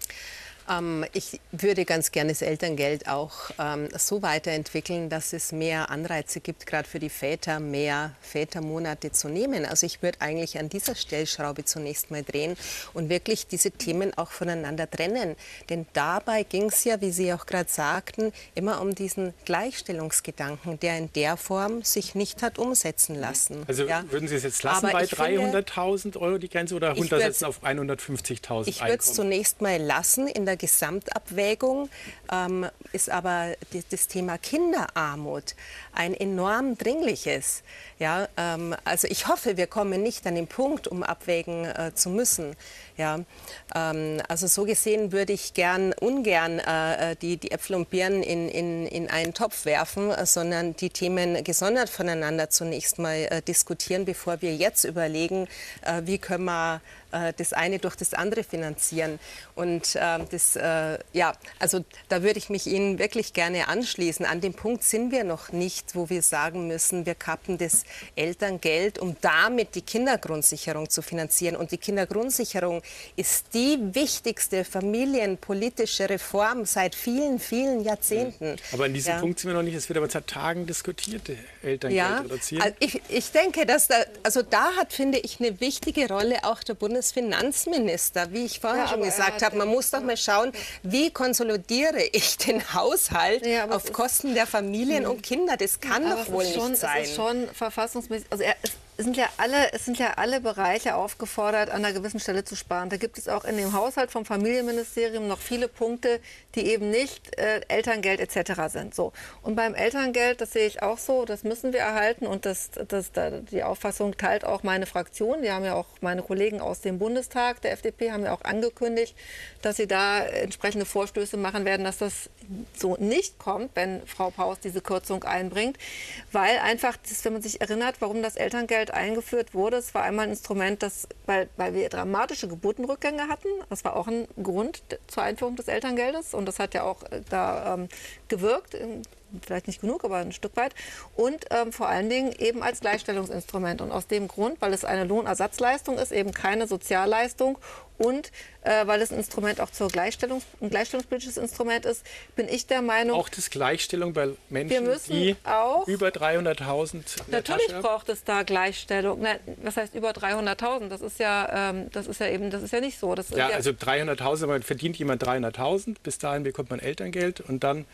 Ähm, ich würde ganz gerne das Elterngeld auch ähm, so weiterentwickeln, dass es mehr Anreize gibt, gerade für die Väter, mehr Vätermonate zu nehmen. Also ich würde eigentlich an dieser Stellschraube zunächst mal drehen und wirklich diese Themen auch voneinander trennen. Denn dabei ging es ja, wie Sie auch gerade sagten, immer um diesen Gleichstellungsgedanken, der in der Form sich nicht hat umsetzen lassen. Also ja? würden Sie es jetzt lassen Aber bei 300.000 Euro die Grenze oder runtersetzen auf 150.000 Ich würde es zunächst mal lassen in der Gesamtabwägung ähm, ist aber die, das Thema Kinderarmut ein enorm dringliches. Ja, ähm, also ich hoffe, wir kommen nicht an den Punkt, um abwägen äh, zu müssen. Ja, ähm, also so gesehen würde ich gern ungern äh, die, die Äpfel und Birnen in, in, in einen Topf werfen, äh, sondern die Themen gesondert voneinander zunächst mal äh, diskutieren, bevor wir jetzt überlegen, äh, wie können wir äh, das eine durch das andere finanzieren. Und ähm, das, ja, also da würde ich mich Ihnen wirklich gerne anschließen. An dem Punkt sind wir noch nicht, wo wir sagen müssen, wir kappen das Elterngeld, um damit die Kindergrundsicherung zu finanzieren. Und die Kindergrundsicherung ist die wichtigste familienpolitische Reform seit vielen, vielen Jahrzehnten. Aber an diesem ja. Punkt sind wir noch nicht. Es wird aber seit Tagen diskutiert, Elterngeld ja, reduzieren. Also ich, ich denke, dass da, also da hat, finde ich, eine wichtige Rolle auch der Bundesfinanzminister. Wie ich vorher ja, schon gesagt habe, man muss doch mal schauen, wie konsolidiere ich den Haushalt ja, auf Kosten der Familien und Kinder. Das kann doch wohl schon, nicht sein. Es ist schon verfassungsmäßig. Also er, es sind ja alle, es sind ja alle Bereiche aufgefordert, an einer gewissen Stelle zu sparen. Da gibt es auch in dem Haushalt vom Familienministerium noch viele Punkte, die eben nicht äh, Elterngeld etc. sind. So. Und beim Elterngeld, das sehe ich auch so, das müssen wir erhalten und das, das, das, die Auffassung teilt auch meine Fraktion. Die haben ja auch meine Kollegen aus dem Bundestag der FDP haben ja auch angekündigt, dass sie da entsprechende Vorstöße machen werden, dass das so nicht kommt, wenn Frau Paus diese Kürzung einbringt, weil einfach, das, wenn man sich erinnert, warum das Elterngeld eingeführt wurde, es war einmal ein Instrument, das, weil, weil wir dramatische Geburtenrückgänge hatten, das war auch ein Grund zur Einführung des Elterngeldes. Und das hat ja auch äh, da ähm, gewirkt vielleicht nicht genug, aber ein Stück weit. Und ähm, vor allen Dingen eben als Gleichstellungsinstrument. Und aus dem Grund, weil es eine Lohnersatzleistung ist, eben keine Sozialleistung und äh, weil es ein Instrument auch zur Gleichstellung, ein gleichstellungspolitisches Instrument ist, bin ich der Meinung. Auch das Gleichstellung bei Menschen, die auch, über 300.000 Natürlich braucht es da Gleichstellung. Na, was heißt über 300.000? Das ist ja, ähm, das ist ja eben, das ist ja nicht so. Das ja, ja, also 300.000, man verdient jemand 300.000, bis dahin bekommt man Elterngeld und dann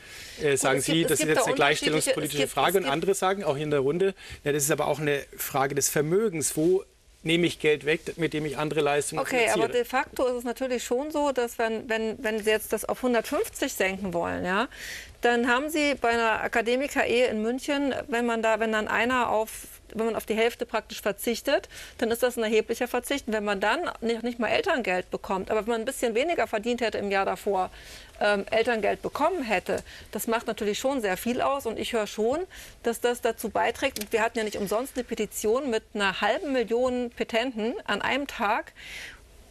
äh, sagen Sie, gibt, das ist jetzt eine gleichstellungspolitische Frage und andere sagen auch hier in der Runde, ja, das ist aber auch eine Frage des Vermögens, wo nehme ich Geld weg, mit dem ich andere Leistungen okay, finanziere. Okay, aber de facto ist es natürlich schon so, dass wenn, wenn, wenn Sie jetzt das auf 150 senken wollen, ja, dann haben Sie bei einer Akademiker-Ehe in München, wenn man da, wenn dann einer auf wenn man auf die Hälfte praktisch verzichtet, dann ist das ein erheblicher Verzicht. Wenn man dann nicht, nicht mal Elterngeld bekommt, aber wenn man ein bisschen weniger verdient hätte im Jahr davor, ähm, Elterngeld bekommen hätte, das macht natürlich schon sehr viel aus. Und ich höre schon, dass das dazu beiträgt. Wir hatten ja nicht umsonst eine Petition mit einer halben Million Petenten an einem Tag.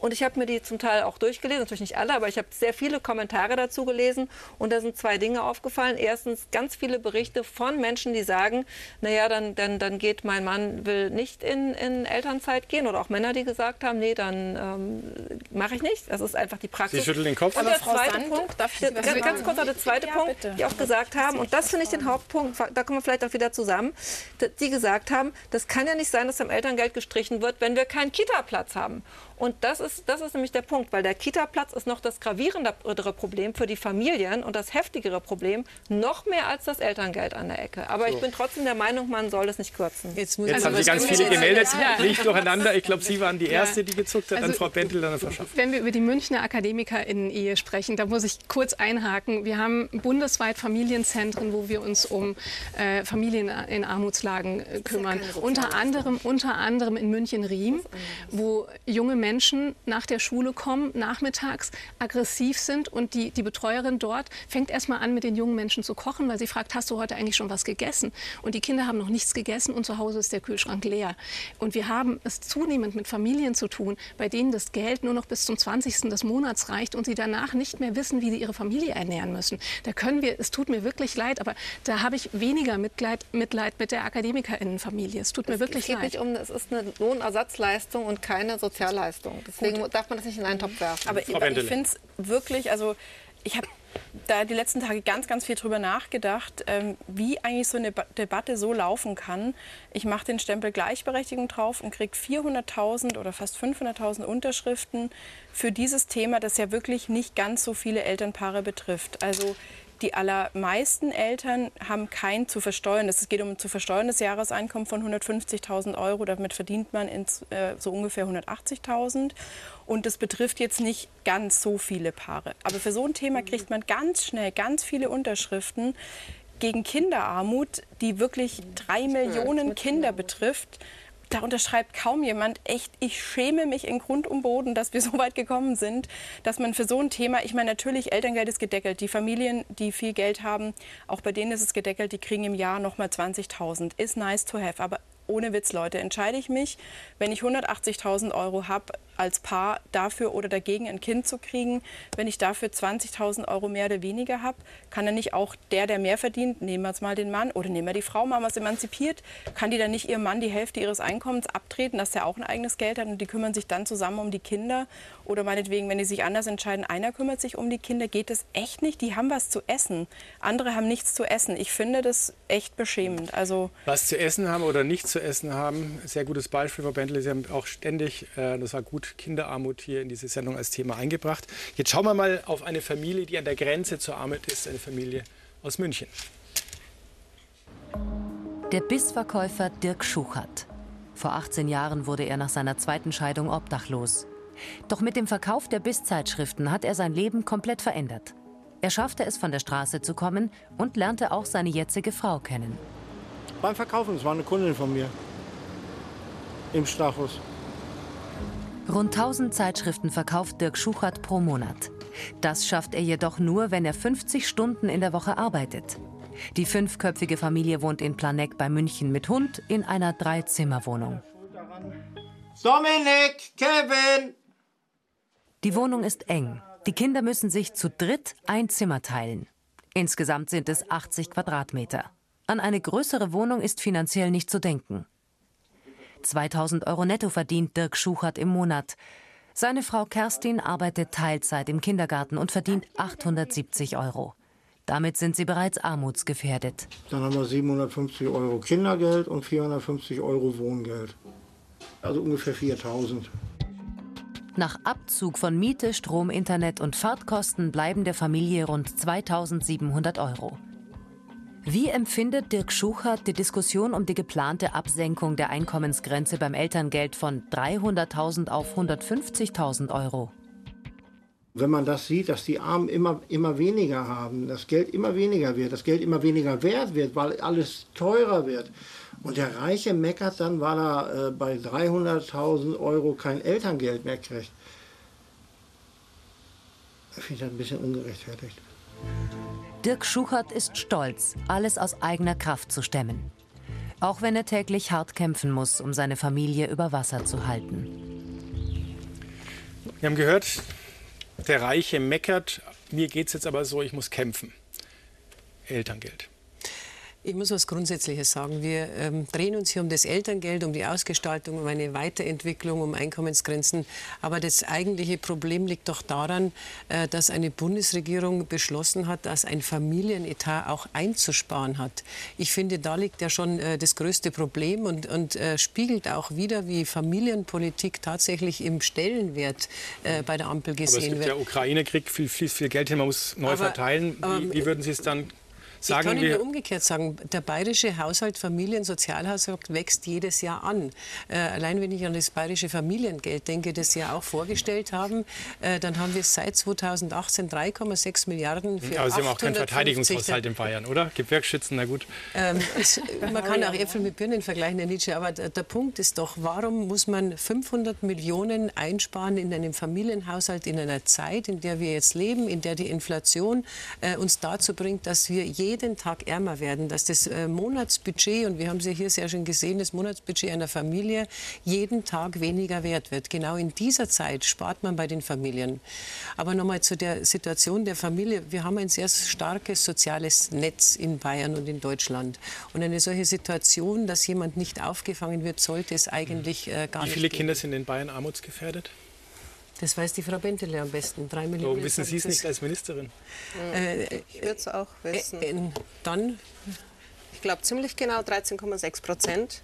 Und ich habe mir die zum Teil auch durchgelesen, natürlich nicht alle, aber ich habe sehr viele Kommentare dazu gelesen. Und da sind zwei Dinge aufgefallen. Erstens ganz viele Berichte von Menschen, die sagen, naja, dann, dann, dann geht mein Mann, will nicht in, in Elternzeit gehen. Oder auch Männer, die gesagt haben, nee, dann ähm, mache ich nicht. Das ist einfach die Praxis. Sie schütteln den Kopf. Und der zweite Sand, Punkt, darf ich ganz, ganz kurz noch der zweite ja, Punkt, bitte. die auch gesagt haben, und das finde ich den Hauptpunkt, da kommen wir vielleicht auch wieder zusammen, die gesagt haben, das kann ja nicht sein, dass am Elterngeld gestrichen wird, wenn wir keinen Kita-Platz haben. Und das ist, das ist nämlich der Punkt, weil der Kita-Platz ist noch das gravierendere Problem für die Familien und das heftigere Problem, noch mehr als das Elterngeld an der Ecke. Aber so. ich bin trotzdem der Meinung, man soll es nicht kürzen. Jetzt, Jetzt also haben Sie ganz viele gemeldet, ja. nicht durcheinander. Ich glaube, Sie waren die Erste, die gezuckt hat, also, dann Frau Bentel, dann Frau Schaff. Wenn wir über die Münchner AkademikerInnen-Ehe sprechen, da muss ich kurz einhaken. Wir haben bundesweit Familienzentren, wo wir uns um äh, Familien in Armutslagen äh, kümmern. Unter anderem, unter anderem in München-Riem, wo junge Menschen Menschen nach der Schule kommen, nachmittags aggressiv sind und die, die Betreuerin dort fängt erstmal an, mit den jungen Menschen zu kochen, weil sie fragt, hast du heute eigentlich schon was gegessen? Und die Kinder haben noch nichts gegessen und zu Hause ist der Kühlschrank leer. Und wir haben es zunehmend mit Familien zu tun, bei denen das Geld nur noch bis zum 20. des Monats reicht und sie danach nicht mehr wissen, wie sie ihre Familie ernähren müssen. Da können wir, es tut mir wirklich leid, aber da habe ich weniger Mitleid, Mitleid mit der Akademikerinnenfamilie. Es tut mir wirklich leid. Es geht nicht um, es ist eine Lohnersatzleistung und keine Sozialleistung. Leistung. Deswegen Gut. darf man das nicht in einen Topf werfen. Aber ich, ich finde es wirklich, also ich habe da die letzten Tage ganz, ganz viel drüber nachgedacht, ähm, wie eigentlich so eine ba Debatte so laufen kann. Ich mache den Stempel Gleichberechtigung drauf und kriege 400.000 oder fast 500.000 Unterschriften für dieses Thema, das ja wirklich nicht ganz so viele Elternpaare betrifft. Also die allermeisten Eltern haben kein zu versteuerndes. Es geht um ein zu versteuerndes Jahreseinkommen von 150.000 Euro. Damit verdient man ins, äh, so ungefähr 180.000. Und das betrifft jetzt nicht ganz so viele Paare. Aber für so ein Thema kriegt man ganz schnell ganz viele Unterschriften gegen Kinderarmut, die wirklich drei Millionen Kinder betrifft da unterschreibt kaum jemand. Echt, ich schäme mich in Grund und Boden, dass wir so weit gekommen sind, dass man für so ein Thema, ich meine, natürlich, Elterngeld ist gedeckelt. Die Familien, die viel Geld haben, auch bei denen ist es gedeckelt, die kriegen im Jahr nochmal 20.000. Ist nice to have. Aber ohne Witz, Leute, entscheide ich mich, wenn ich 180.000 Euro habe, als Paar dafür oder dagegen ein Kind zu kriegen. Wenn ich dafür 20.000 Euro mehr oder weniger habe, kann dann nicht auch der, der mehr verdient, nehmen wir jetzt mal den Mann oder nehmen wir die Frau, wir es emanzipiert, kann die dann nicht ihrem Mann die Hälfte ihres Einkommens abtreten, dass der auch ein eigenes Geld hat und die kümmern sich dann zusammen um die Kinder oder meinetwegen, wenn die sich anders entscheiden, einer kümmert sich um die Kinder, geht das echt nicht. Die haben was zu essen. Andere haben nichts zu essen. Ich finde das echt beschämend. Also was zu essen haben oder nicht zu essen haben, sehr gutes Beispiel, Frau Bentley. Sie haben auch ständig, äh, das war gut, Kinderarmut hier in diese Sendung als Thema eingebracht. Jetzt schauen wir mal auf eine Familie, die an der Grenze zur Armut ist, eine Familie aus München. Der Bissverkäufer Dirk Schuchert. Vor 18 Jahren wurde er nach seiner zweiten Scheidung obdachlos. Doch mit dem Verkauf der Biss-Zeitschriften hat er sein Leben komplett verändert. Er schaffte es, von der Straße zu kommen und lernte auch seine jetzige Frau kennen. Beim Verkaufen, es war eine Kundin von mir. Im Strachus. Rund 1000 Zeitschriften verkauft Dirk Schuchert pro Monat. Das schafft er jedoch nur, wenn er 50 Stunden in der Woche arbeitet. Die fünfköpfige Familie wohnt in Planegg bei München mit Hund in einer Dreizimmerwohnung. Dominik, Kevin! Die Wohnung ist eng. Die Kinder müssen sich zu dritt ein Zimmer teilen. Insgesamt sind es 80 Quadratmeter. An eine größere Wohnung ist finanziell nicht zu denken. 2000 Euro netto verdient Dirk Schuchert im Monat. Seine Frau Kerstin arbeitet Teilzeit im Kindergarten und verdient 870 Euro. Damit sind sie bereits armutsgefährdet. Dann haben wir 750 Euro Kindergeld und 450 Euro Wohngeld. Also ungefähr 4000. Nach Abzug von Miete, Strom, Internet und Fahrtkosten bleiben der Familie rund 2700 Euro. Wie empfindet Dirk Schuchert die Diskussion um die geplante Absenkung der Einkommensgrenze beim Elterngeld von 300.000 auf 150.000 Euro? Wenn man das sieht, dass die Armen immer, immer weniger haben, das Geld immer weniger wird, das Geld immer weniger wert wird, weil alles teurer wird. Und der Reiche meckert dann, weil er äh, bei 300.000 Euro kein Elterngeld mehr kriegt. Ich finde das ein bisschen ungerechtfertigt. Dirk Schuchert ist stolz, alles aus eigener Kraft zu stemmen. Auch wenn er täglich hart kämpfen muss, um seine Familie über Wasser zu halten. Wir haben gehört, der Reiche meckert, mir geht es jetzt aber so, ich muss kämpfen. Elterngeld. Ich muss was Grundsätzliches sagen. Wir ähm, drehen uns hier um das Elterngeld, um die Ausgestaltung, um eine Weiterentwicklung, um Einkommensgrenzen. Aber das eigentliche Problem liegt doch daran, äh, dass eine Bundesregierung beschlossen hat, dass ein Familienetat auch einzusparen hat. Ich finde, da liegt ja schon äh, das größte Problem und, und äh, spiegelt auch wieder, wie Familienpolitik tatsächlich im Stellenwert äh, bei der Ampel gesehen aber es gibt wird. Der Ukraine-Krieg fließt viel, viel Geld hin, man muss neu Aber, verteilen. Wie, ähm, wie würden Sie es dann sagen? ich kann wir- Ihnen umgekehrt sagen, der bayerische Haushalt, Familien, Sozialhaushalt wächst jedes Jahr an. Äh, allein wenn ich an das bayerische Familiengeld denke, das Sie ja auch vorgestellt haben, äh, dann haben wir seit 2018 3,6 Milliarden für aber Sie haben auch keinen 850 Verteidigungshaushalt in Bayern, oder? Gewerkschützen, na gut. ähm, es, man kann auch Äpfel mit Birnen vergleichen, Herr Nietzsche, aber der, der Punkt ist doch, warum muss man 500 Millionen einsparen in einem Familienhaushalt in einer Zeit, in der wir jetzt leben, in der die Inflation äh, uns dazu bringt, dass wir jeden Tag ärmer werden, dass das äh, Monatsbudget, und wir haben es ja hier sehr schön gesehen, das Monatsbudget einer Familie jeden Tag weniger wert wird. Genau in dieser Zeit spart man bei den Familien. Aber nochmal zu der Situation der Familie. Wir haben ein sehr starkes soziales Netz in Bayern und in Deutschland. Und eine solche Situation, dass jemand nicht aufgefangen wird, sollte es eigentlich äh, gar Wie nicht viele geben. Kinder sind in Bayern armutsgefährdet? Das weiß die Frau Bentele am besten. Drei Millionen. Warum wissen Sie es nicht als Ministerin? Äh, Ich würde es auch wissen. äh, äh, dann, Ich glaube ziemlich genau 13,6 Prozent.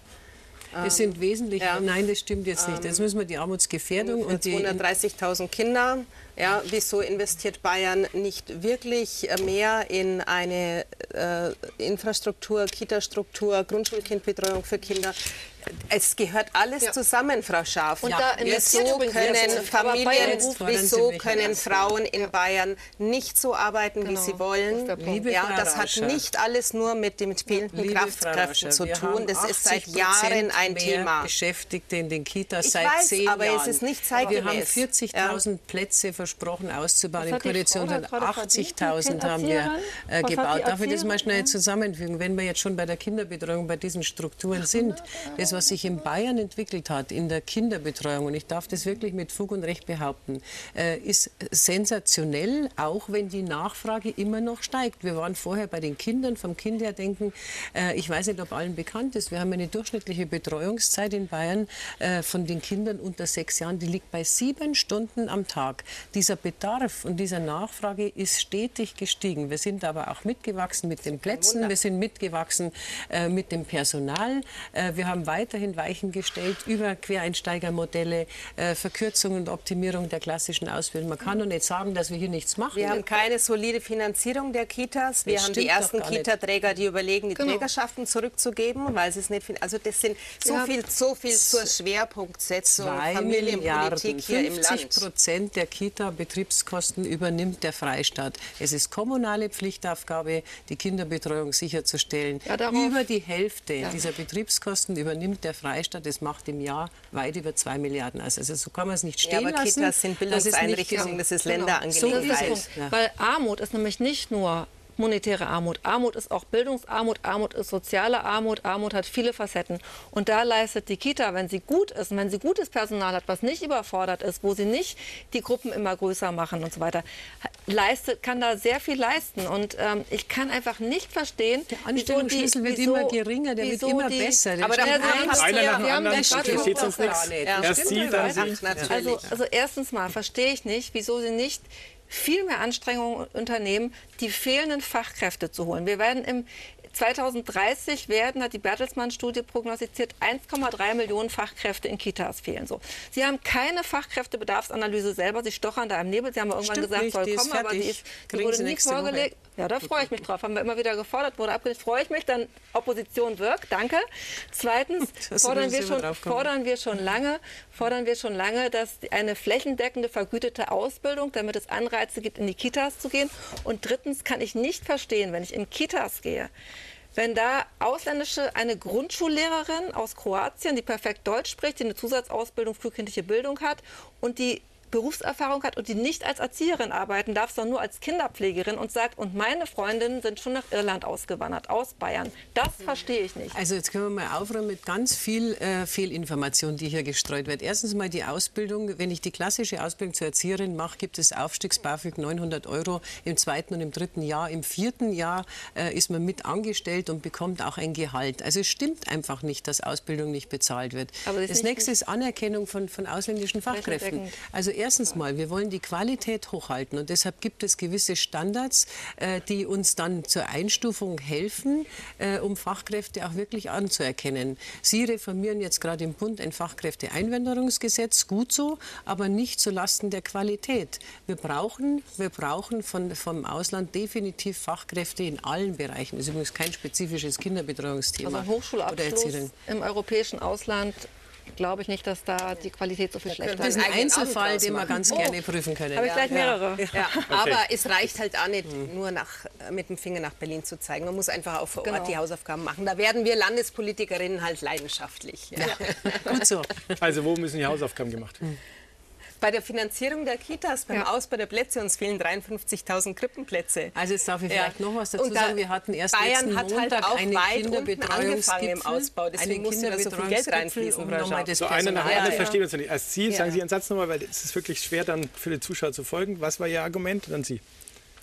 das sind wesentlich. ja. Nein, das stimmt jetzt nicht. Jetzt müssen wir die Armutsgefährdung und die. 230.000 Kinder. Ja, wieso investiert Bayern nicht wirklich äh, mehr in eine äh, Infrastruktur, Kitastruktur, Grundschulkindbetreuung für Kinder? Es gehört alles zusammen, Frau Scharf. Und da investiert wieso können. Aber Familien, Sie wieso können. Frauen in Bayern nicht so arbeiten, wie Genau, sie das wollen? Ja, das hat nicht alles nur mit den fehlenden Liebe Kraftkräften zu tun. Das ist seit 80% Jahren ein mehr Thema. Beschäftigte in den Kitas Ich seit weiß, zehn aber es Jahren. ist nicht Wir haben zeitgemäß. 40.000 Plätze versprochen auszubauen. Die Koalition Frau sind da gerade verdient, die 80.000 haben wir äh, gebaut. Darf ich das mal schnell zusammenfügen? Wenn wir jetzt schon bei der Kinderbetreuung, bei diesen Strukturen sind, das, was sich in Bayern entwickelt hat, in der Kinderbetreuung, und ich darf das wirklich mit Fug und Recht behaupten, äh, ist sensationell, auch wenn die Nachfrage immer noch steigt. Wir waren vorher bei den Kindern, vom Kind her denken, äh, ich weiß nicht, ob allen bekannt ist, wir haben eine durchschnittliche Betreuungszeit in Bayern äh, von den Kindern unter sechs Jahren, die liegt bei sieben Stunden am Tag. Dieser Bedarf und dieser Nachfrage ist stetig gestiegen. Wir sind aber auch mitgewachsen mit den Plätzen, wir sind mitgewachsen äh, mit dem Personal. Äh, wir haben weiterhin Weichen gestellt über Quereinsteigermodelle, äh, Verkürzung und Optimierung der klassischen Ausbildung. Man kann doch nicht sagen, dass wir hier nichts machen. Wir haben keine solide Finanzierung der Kitas. Wir Das haben die ersten. Kitaträger, die überlegen, die Genau. Trägerschaften zurückzugeben, weil sie es nicht finden. Also das sind so Ja. viel, so viel zur Schwerpunktsetzung Familienpolitik Milliarden, hier im 50 Land. Prozent der Kita-Betriebskosten übernimmt der Freistaat. Es ist kommunale Pflichtaufgabe, die Kinderbetreuung sicherzustellen. Ja, über die Hälfte dieser Betriebskosten übernimmt der Freistaat. Das macht im Jahr weit über zwei Milliarden. aus. Also so kann man es nicht Ja, stehen aber lassen. Kitas sind Bildungseinrichtungen, das ist Genau. Länderangelegenheit. Das ist der Punkt. Weil Armut ist nämlich nicht nur monetäre Armut. Armut ist auch Bildungsarmut, Armut ist soziale Armut, Armut hat viele Facetten. Und da leistet die Kita, wenn sie gut ist und wenn sie gutes Personal hat, was nicht überfordert ist, wo sie nicht die Gruppen immer größer machen und so weiter, leistet, kann da sehr viel leisten. Und ähm, ich kann einfach nicht verstehen, der Anstellungsschlüssel wird immer geringer, der wird immer die, besser. aber dann einer nach dem anderen, versteht uns nichts. Erst Sie, dann Sie. Also, also erstens mal verstehe ich nicht, wieso Sie nicht viel mehr Anstrengungen unternehmen, die fehlenden Fachkräfte zu holen. Wir werden im 2030 werden, hat die Bertelsmann-Studie prognostiziert, 1,3 Millionen Fachkräfte in Kitas fehlen. So. Sie haben keine Fachkräftebedarfsanalyse selber. Sie stochern da im Nebel. Sie haben irgendwann Stimmt gesagt, nicht, soll kommen, aber die, ist, die wurde nie vorgelegt. Ja, da freue ich mich drauf. Haben wir immer wieder gefordert, wurde abgelehnt. Freue ich mich, dann Opposition wirkt. Danke. Zweitens fordern wir, schon, fordern wir schon lange, fordern wir schon lange, dass eine flächendeckende vergütete Ausbildung, damit es Anreize gibt, in die Kitas zu gehen. Und drittens kann ich nicht verstehen, wenn ich in Kitas gehe, wenn da ausländische, eine Grundschullehrerin aus Kroatien, die perfekt Deutsch spricht, die eine Zusatzausbildung frühkindliche Bildung hat und die Berufserfahrung hat und die nicht als Erzieherin arbeiten darf, sondern nur als Kinderpflegerin und sagt, und meine Freundinnen sind schon nach Irland ausgewandert, aus Bayern. Das verstehe ich nicht. Also jetzt können wir mal aufräumen mit ganz viel äh, Fehlinformation, die hier gestreut wird. Erstens mal die Ausbildung. Wenn ich die klassische Ausbildung zur Erzieherin mache, gibt es Aufstiegs-BAföG 900 Euro im zweiten und im dritten Jahr. Im vierten Jahr äh, ist man mit angestellt und bekommt auch ein Gehalt. Also es stimmt einfach nicht, dass Ausbildung nicht bezahlt wird. das, nächste ist Anerkennung von, von ausländischen Fachkräften. Also erstens mal, wir wollen die Qualität hochhalten und deshalb gibt es gewisse Standards, äh, die uns dann zur Einstufung helfen, äh, um Fachkräfte auch wirklich anzuerkennen. Sie reformieren jetzt gerade im Bund ein Fachkräfteeinwanderungsgesetz, gut so, aber nicht zulasten der Qualität. Wir brauchen, wir brauchen von, vom Ausland definitiv Fachkräfte in allen Bereichen. Das ist übrigens kein spezifisches Kinderbetreuungsthema. Also Hochschulabschluss im europäischen Ausland glaube ich nicht, dass da die Qualität so viel schlechter ist. Das ist ein Einzelfall, den wir ganz oh. gerne prüfen können. Habe ich gleich mehrere. Ja. Ja. Okay. Aber es reicht halt auch nicht, hm. nur nach, mit dem Finger nach Berlin zu zeigen. Man muss einfach auch vor Ort genau. die Hausaufgaben machen. Da werden wir Landespolitikerinnen halt leidenschaftlich. Ja. Gut so. Also wo müssen die Hausaufgaben gemacht werden? Bei der Finanzierung der Kitas, beim ja. Ausbau der Plätze, uns fehlen 53.000 Krippenplätze. Also jetzt darf ich vielleicht noch was dazu sagen. Wir hatten erst Bayern hat halt auch eine angefangen im Ausbau. Deswegen musste da so viel Geld reinfließen. Um so eine nach ja, verstehen wir uns nicht. Als Sie, sagen Sie Ihren Satz nochmal, weil es ist wirklich schwer, dann für die Zuschauer zu folgen. Was war Ihr Argument? Dann Sie.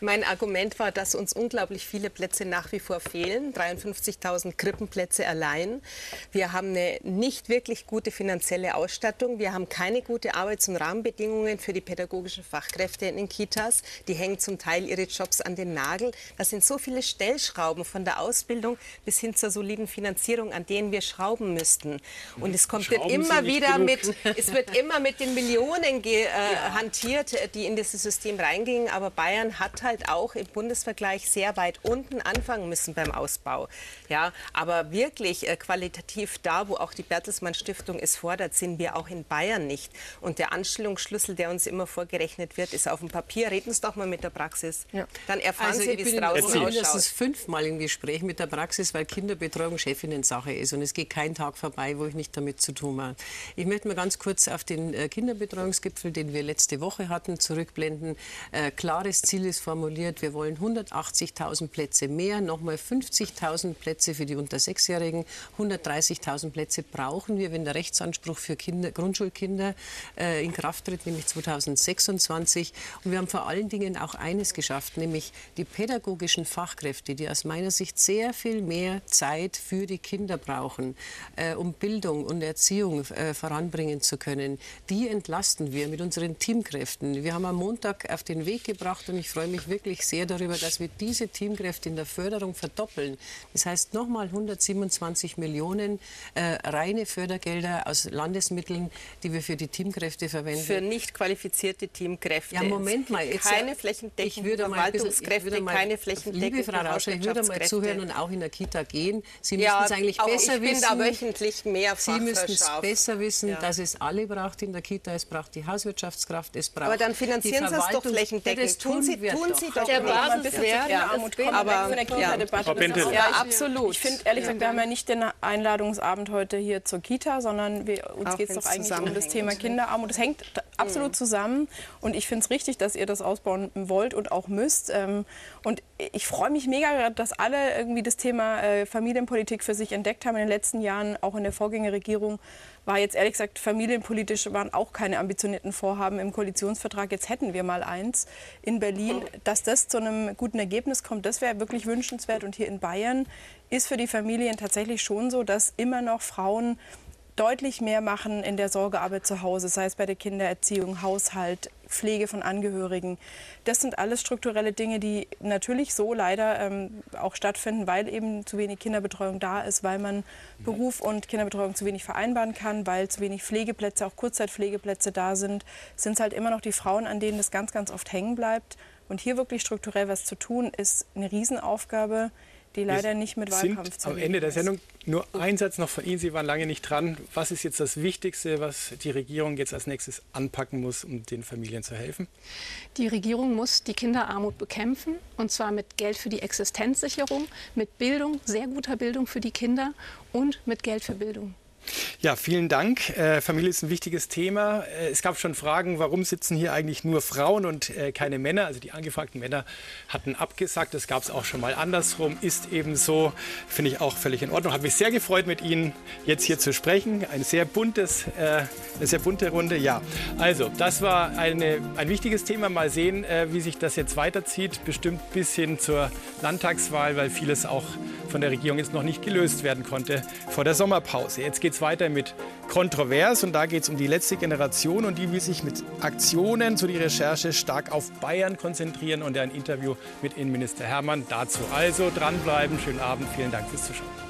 Mein Argument war, dass uns unglaublich viele Plätze nach wie vor fehlen, 53.000 Krippenplätze allein. Wir haben eine nicht wirklich gute finanzielle Ausstattung. Wir haben keine gute Arbeits- und Rahmenbedingungen für die pädagogischen Fachkräfte in den Kitas. Die hängen zum Teil ihre Jobs an den Nagel. Das sind so viele Stellschrauben von der Ausbildung bis hin zur soliden Finanzierung, an denen wir schrauben müssten. Und es kommt wird immer wieder genug. mit, es wird immer mit den Millionen äh, ja. hantiert, die in dieses System reingingen. Aber Bayern hat halt halt auch im Bundesvergleich sehr weit unten anfangen müssen beim Ausbau. Ja, aber wirklich äh, qualitativ da, wo auch die Bertelsmann Stiftung es fordert, sind wir auch in Bayern nicht. Und der Anstellungsschlüssel, der uns immer vorgerechnet wird, ist auf dem Papier. Reden Sie doch mal mit der Praxis. Ja. Dann erfahren also Sie, wie es draußen ausschaut. Ich bin mindestens fünfmal im Gespräch mit der Praxis, weil Kinderbetreuung Chefinnen-Sache ist. Und es geht kein Tag vorbei, wo ich nicht damit zu tun habe. Ich möchte mal ganz kurz auf den äh, Kinderbetreuungsgipfel, den wir letzte Woche hatten, zurückblenden. Äh, klares Ziel ist formuliert formuliert, wir wollen 180.000 Plätze mehr, nochmal 50.000 Plätze für die unter Sechsjährigen, 130.000 Plätze brauchen wir, wenn der Rechtsanspruch für Kinder, Grundschulkinder äh, in Kraft tritt, nämlich 2026. Und wir haben vor allen Dingen auch eines geschafft, nämlich die pädagogischen Fachkräfte, die aus meiner Sicht sehr viel mehr Zeit für die Kinder brauchen, äh, um Bildung und Erziehung äh, voranbringen zu können. Die entlasten wir mit unseren Teamkräften. Wir haben am Montag auf den Weg gebracht und ich freue mich wirklich sehr darüber, dass wir diese Teamkräfte in der Förderung verdoppeln. Das heißt nochmal 127 Millionen äh, reine Fördergelder aus Landesmitteln, die wir für die Teamkräfte verwenden. Für nicht qualifizierte Teamkräfte. Ja, Moment mal. Jetzt, keine flächendeckenden Verwaltungskräfte, mal, keine flächendeckenden Liebe Frau Rauscher, ich würde mal zuhören und auch in der Kita gehen. Sie müssen ja, es eigentlich besser wissen. Da wöchentlich mehrfach Sie müssen es besser wissen, ja. dass es alle braucht in der Kita. Es braucht die Hauswirtschaftskraft, es braucht Aber dann finanzieren Sie es doch flächendeckend. Ja, das tun, tun Sie, tun Sie doch der Basiswert Kinderarmut kommen. aber von der Kita-Debatte. Ja, absolut. Ich finde ehrlich gesagt, wir haben ja nicht den Einladungsabend heute hier zur Kita, sondern wir, uns geht es doch eigentlich um das. Thema Kinderarmut. Das hängt absolut zusammen und ich finde es richtig, dass ihr das ausbauen wollt und auch müsst. Ähm, Und ich freue mich mega, dass alle irgendwie das Thema äh, Familienpolitik für sich entdeckt haben in den letzten Jahren, auch in der Vorgängerregierung war jetzt ehrlich gesagt familienpolitisch waren auch keine ambitionierten Vorhaben im Koalitionsvertrag. Jetzt hätten wir mal eins in Berlin. Dass das zu einem guten Ergebnis kommt, das wäre wirklich wünschenswert. Und hier in Bayern ist für die Familien tatsächlich schon so, dass immer noch Frauen deutlich mehr machen in der Sorgearbeit zu Hause, sei es bei der Kindererziehung, Haushalt, Pflege von Angehörigen. Das sind alles strukturelle Dinge, die natürlich so leider ähm, auch stattfinden, weil eben zu wenig Kinderbetreuung da ist, weil man Beruf und Kinderbetreuung zu wenig vereinbaren kann, weil zu wenig Pflegeplätze, auch Kurzzeitpflegeplätze da sind, sind es halt immer noch die Frauen, an denen das ganz, ganz oft hängen bleibt. Und hier wirklich strukturell was zu tun, ist eine Riesenaufgabe, die leider nicht mit sind Wahlkampf zu am Ende der. Sendung nur ein Satz noch von Ihnen. Sie waren lange nicht dran. Was ist jetzt das Wichtigste, was die Regierung jetzt als nächstes anpacken muss, um den Familien zu helfen? Die Regierung muss die Kinderarmut bekämpfen und zwar mit Geld für die Existenzsicherung, mit Bildung, sehr guter Bildung für die Kinder und mit Geld für Bildung. Ja, vielen Dank. Äh, Familie ist ein wichtiges Thema. Äh, es gab schon Fragen, warum sitzen hier eigentlich nur Frauen und äh, keine Männer? Also die angefragten Männer hatten abgesagt. Das gab es auch schon mal andersrum. Ist eben so. Finde ich auch völlig in Ordnung. Hat mich sehr gefreut, mit Ihnen jetzt hier zu sprechen. Ein sehr buntes, äh, eine sehr bunte Runde. Ja, also das war eine, ein wichtiges Thema. Mal sehen, äh, wie sich das jetzt weiterzieht. Bestimmt bis hin zur Landtagswahl, weil vieles auch von der Regierung jetzt noch nicht gelöst werden konnte vor der Sommerpause. Jetzt geht es weiter mit Kontrovers und da geht es um die letzte Generation und die will sich mit Aktionen zu die Recherche stark auf Bayern konzentrieren und ein Interview mit Innenminister Hermann dazu. Also dranbleiben, schönen Abend, vielen Dank fürs Zuschauen.